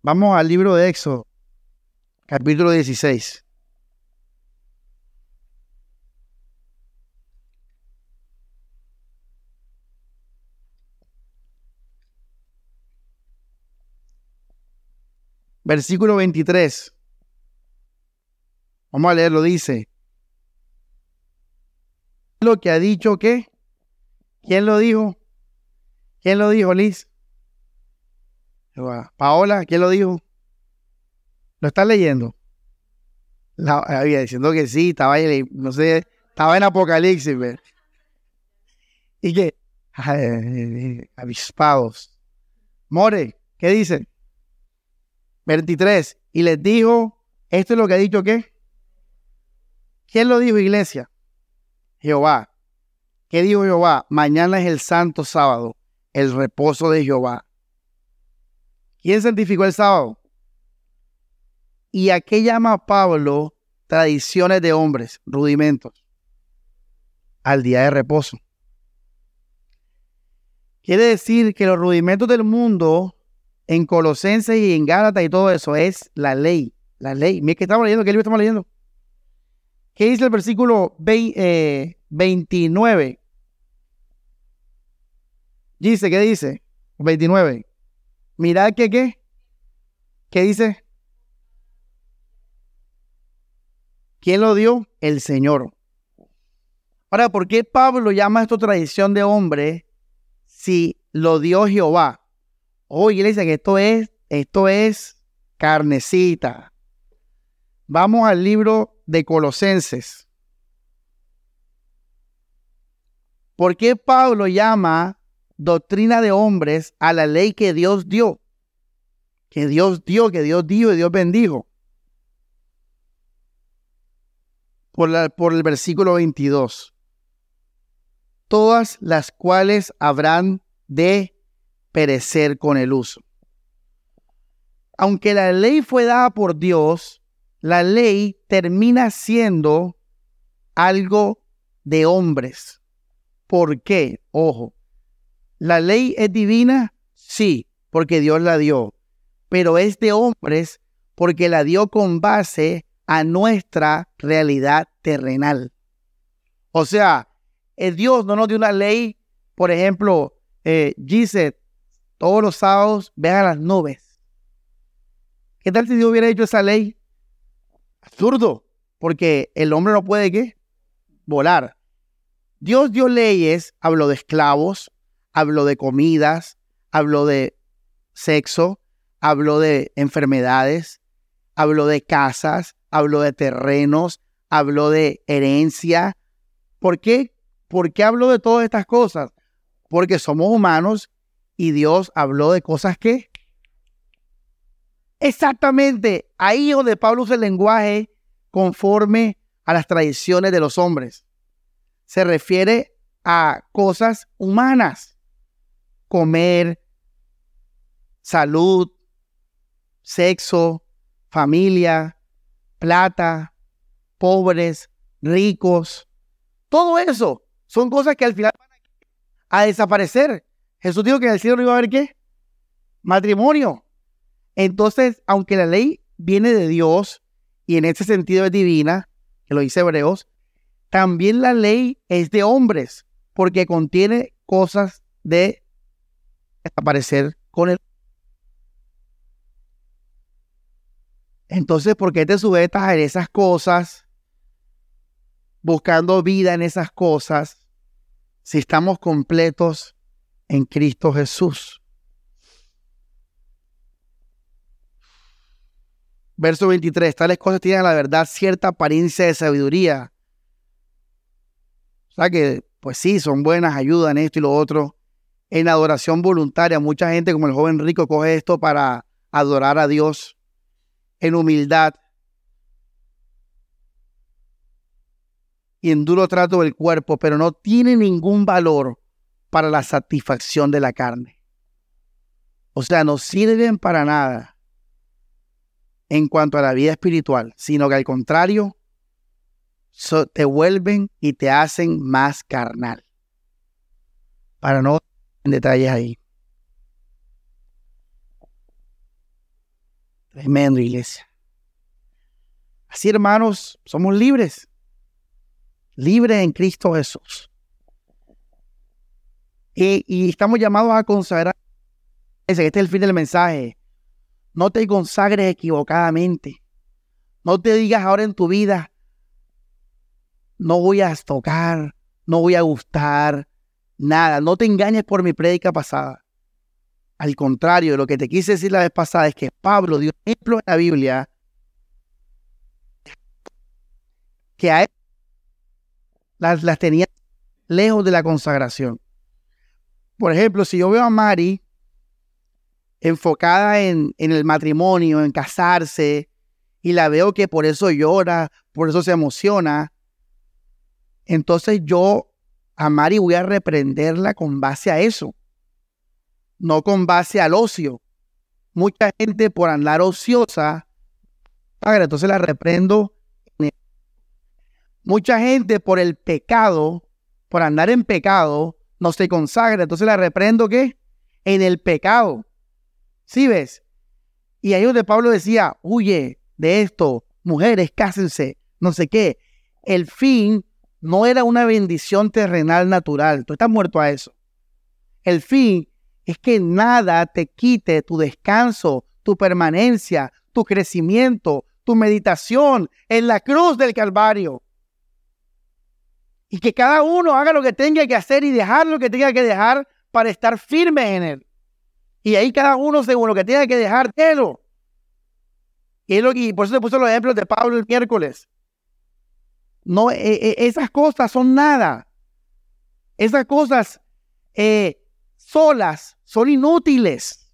Vamos al libro de Éxodo, capítulo 16. Versículo 23. Vamos a leerlo, dice. Lo que ha dicho qué? ¿Quién lo dijo? ¿Quién lo dijo, Liz? Paola, ¿quién lo dijo? ¿Lo estás leyendo? La, había diciendo que sí, estaba no sé, estaba en Apocalipsis. ¿Y qué? avispados. More, ¿qué dice? 23. Y les dijo, esto es lo que ha dicho qué. ¿Quién lo dijo, iglesia? Jehová. ¿Qué dijo Jehová? Mañana es el santo sábado, el reposo de Jehová. ¿Quién santificó el sábado? ¿Y a qué llama Pablo tradiciones de hombres, rudimentos? Al día de reposo. Quiere decir que los rudimentos del mundo en Colosenses y en Gálatas y todo eso es la ley. La ley. Mira que estamos leyendo, ¿qué libro estamos leyendo? ¿Qué dice el versículo 29? Eh, dice, ¿qué dice? 29. Mirad que qué. ¿Qué dice? ¿Quién lo dio? El Señor. Ahora, ¿por qué Pablo llama esto tradición de hombre si lo dio Jehová? Oh, iglesia, que esto es, esto es carnecita. Vamos al libro de Colosenses. ¿Por qué Pablo llama doctrina de hombres a la ley que Dios dio? Que Dios dio, que Dios dio y Dios bendijo. Por, la, por el versículo 22. Todas las cuales habrán de perecer con el uso. Aunque la ley fue dada por Dios, la ley termina siendo algo de hombres. ¿Por qué? Ojo, ¿la ley es divina? Sí, porque Dios la dio, pero es de hombres porque la dio con base a nuestra realidad terrenal. O sea, el Dios no nos dio una ley, por ejemplo, eh, todos los sábados vean las nubes. ¿Qué tal si Dios hubiera hecho esa ley? Absurdo, porque el hombre no puede ¿qué? volar. Dios dio leyes, habló de esclavos, habló de comidas, habló de sexo, habló de enfermedades, habló de casas, habló de terrenos, habló de herencia. ¿Por qué? ¿Por qué habló de todas estas cosas? Porque somos humanos y Dios habló de cosas que... Exactamente, ahí donde Pablo usa el lenguaje conforme a las tradiciones de los hombres. Se refiere a cosas humanas, comer, salud, sexo, familia, plata, pobres, ricos, todo eso son cosas que al final van a desaparecer. Jesús dijo que en el cielo no iba a haber qué? Matrimonio. Entonces, aunque la ley viene de Dios y en ese sentido es divina, que lo dice Hebreos, también la ley es de hombres, porque contiene cosas de desaparecer con el. Entonces, ¿por qué te sujetas a esas cosas, buscando vida en esas cosas, si estamos completos en Cristo Jesús? Verso 23, tales cosas tienen la verdad cierta apariencia de sabiduría. O sea que, pues sí, son buenas, ayudan esto y lo otro. En adoración voluntaria, mucha gente como el joven rico coge esto para adorar a Dios en humildad y en duro trato del cuerpo, pero no tiene ningún valor para la satisfacción de la carne. O sea, no sirven para nada en cuanto a la vida espiritual, sino que al contrario, te vuelven y te hacen más carnal. Para no en detalles ahí. Tremendo, iglesia. Así, hermanos, somos libres. Libres en Cristo Jesús. Y, estamos llamados a consagrar. Este es el fin del mensaje. No te consagres equivocadamente. No te digas ahora en tu vida, no voy a tocar, no voy a gustar, nada. No te engañes por mi prédica pasada. Al contrario, lo que te quise decir la vez pasada es que Pablo dio ejemplo en la Biblia que a él las, las tenía lejos de la consagración. Por ejemplo, si yo veo a Mari enfocada en, el matrimonio, en casarse, y la veo que por eso llora, por eso se emociona, entonces yo a Mari voy a reprenderla con base a eso no con base al ocio. Mucha gente por andar ociosa, entonces la reprendo. Mucha gente por el pecado, por andar en pecado, no se consagra, entonces la reprendo ¿qué? En el pecado. ¿Sí ves? Y ahí donde Pablo decía, huye de esto, mujeres, cásense, no sé qué. El fin no era una bendición terrenal natural. Tú estás muerto a eso. El fin es que nada te quite tu descanso, tu permanencia, tu crecimiento, tu meditación en la cruz del Calvario. Y que cada uno haga lo que tenga que hacer y dejar lo que tenga que dejar para estar firme en él. Y ahí cada uno, según lo que tenga que dejar, délo. Y, lo, y por eso te puse los ejemplos de Pablo el miércoles. No, eh, eh, esas cosas son nada. Esas cosas eh, solas son inútiles.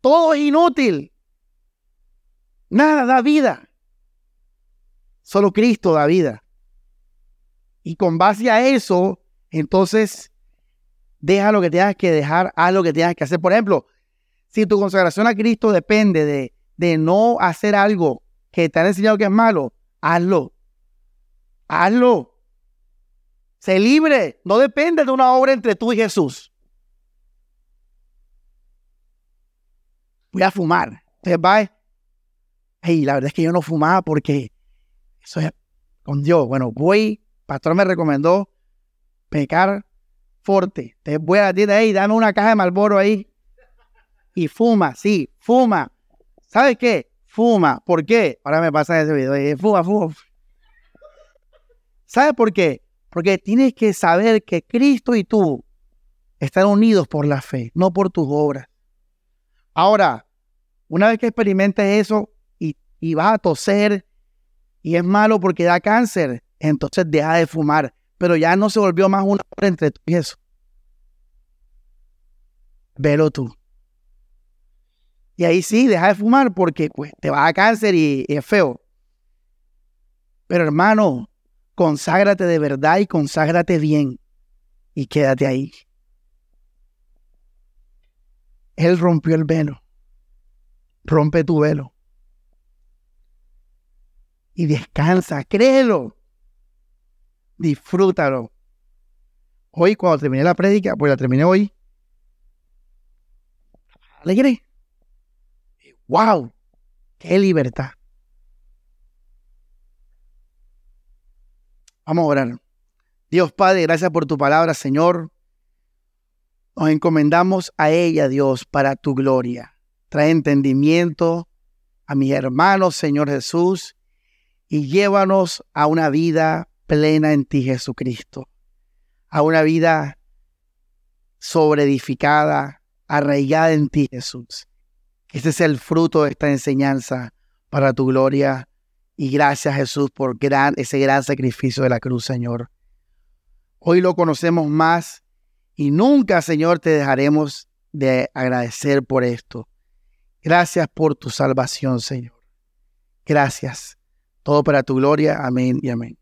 Todo es inútil. Nada da vida. Solo Cristo da vida. Y con base a eso, entonces, deja lo que tengas que dejar, haz lo que tengas que hacer. Por ejemplo, si tu consagración a Cristo depende de, de no hacer algo que te han enseñado que es malo, hazlo. Hazlo. Sé libre, no depende de una obra entre tú y Jesús. Voy a fumar. Entonces va, hey, la verdad es que yo no fumaba porque eso es con Dios. Bueno, voy, pastor me recomendó pecar fuerte. Te voy a tienda, hey, dame una caja de Malboro ahí. Y fuma, sí, fuma. ¿Sabes qué? Fuma. ¿Por qué? Ahora me pasa ese video. Fuma, fuma. ¿Sabes por qué? Porque tienes que saber que Cristo y tú Están unidos por la fe, no por tus obras. Ahora, una vez que experimentes eso y, y vas a toser y es malo porque da cáncer, entonces deja de fumar. Pero ya no se volvió más una hora entre tú y eso. Velo tú. Y ahí sí, deja de fumar porque pues, te va a cáncer y, y es feo. Pero hermano, conságrate de verdad y conságrate bien y quédate ahí. Él rompió el velo. Rompe tu velo. Y descansa, créelo. Disfrútalo. Hoy cuando terminé la prédica, pues la terminé hoy. Alegre. ¡Wow! ¡Qué libertad! Vamos a orar. Dios Padre, gracias por tu palabra, Señor. Nos encomendamos a ella, Dios, para tu gloria. Trae entendimiento a mis hermanos, Señor Jesús, y llévanos a una vida plena en ti, Jesucristo. A una vida sobreedificada, arraigada en ti, Jesús. Este es el fruto de esta enseñanza para tu gloria. Y gracias, Jesús, por gran, ese gran sacrificio de la cruz, Señor. Hoy lo conocemos más y nunca, Señor, te dejaremos de agradecer por esto. Gracias por tu salvación, Señor. Gracias. Todo para tu gloria. Amén y amén.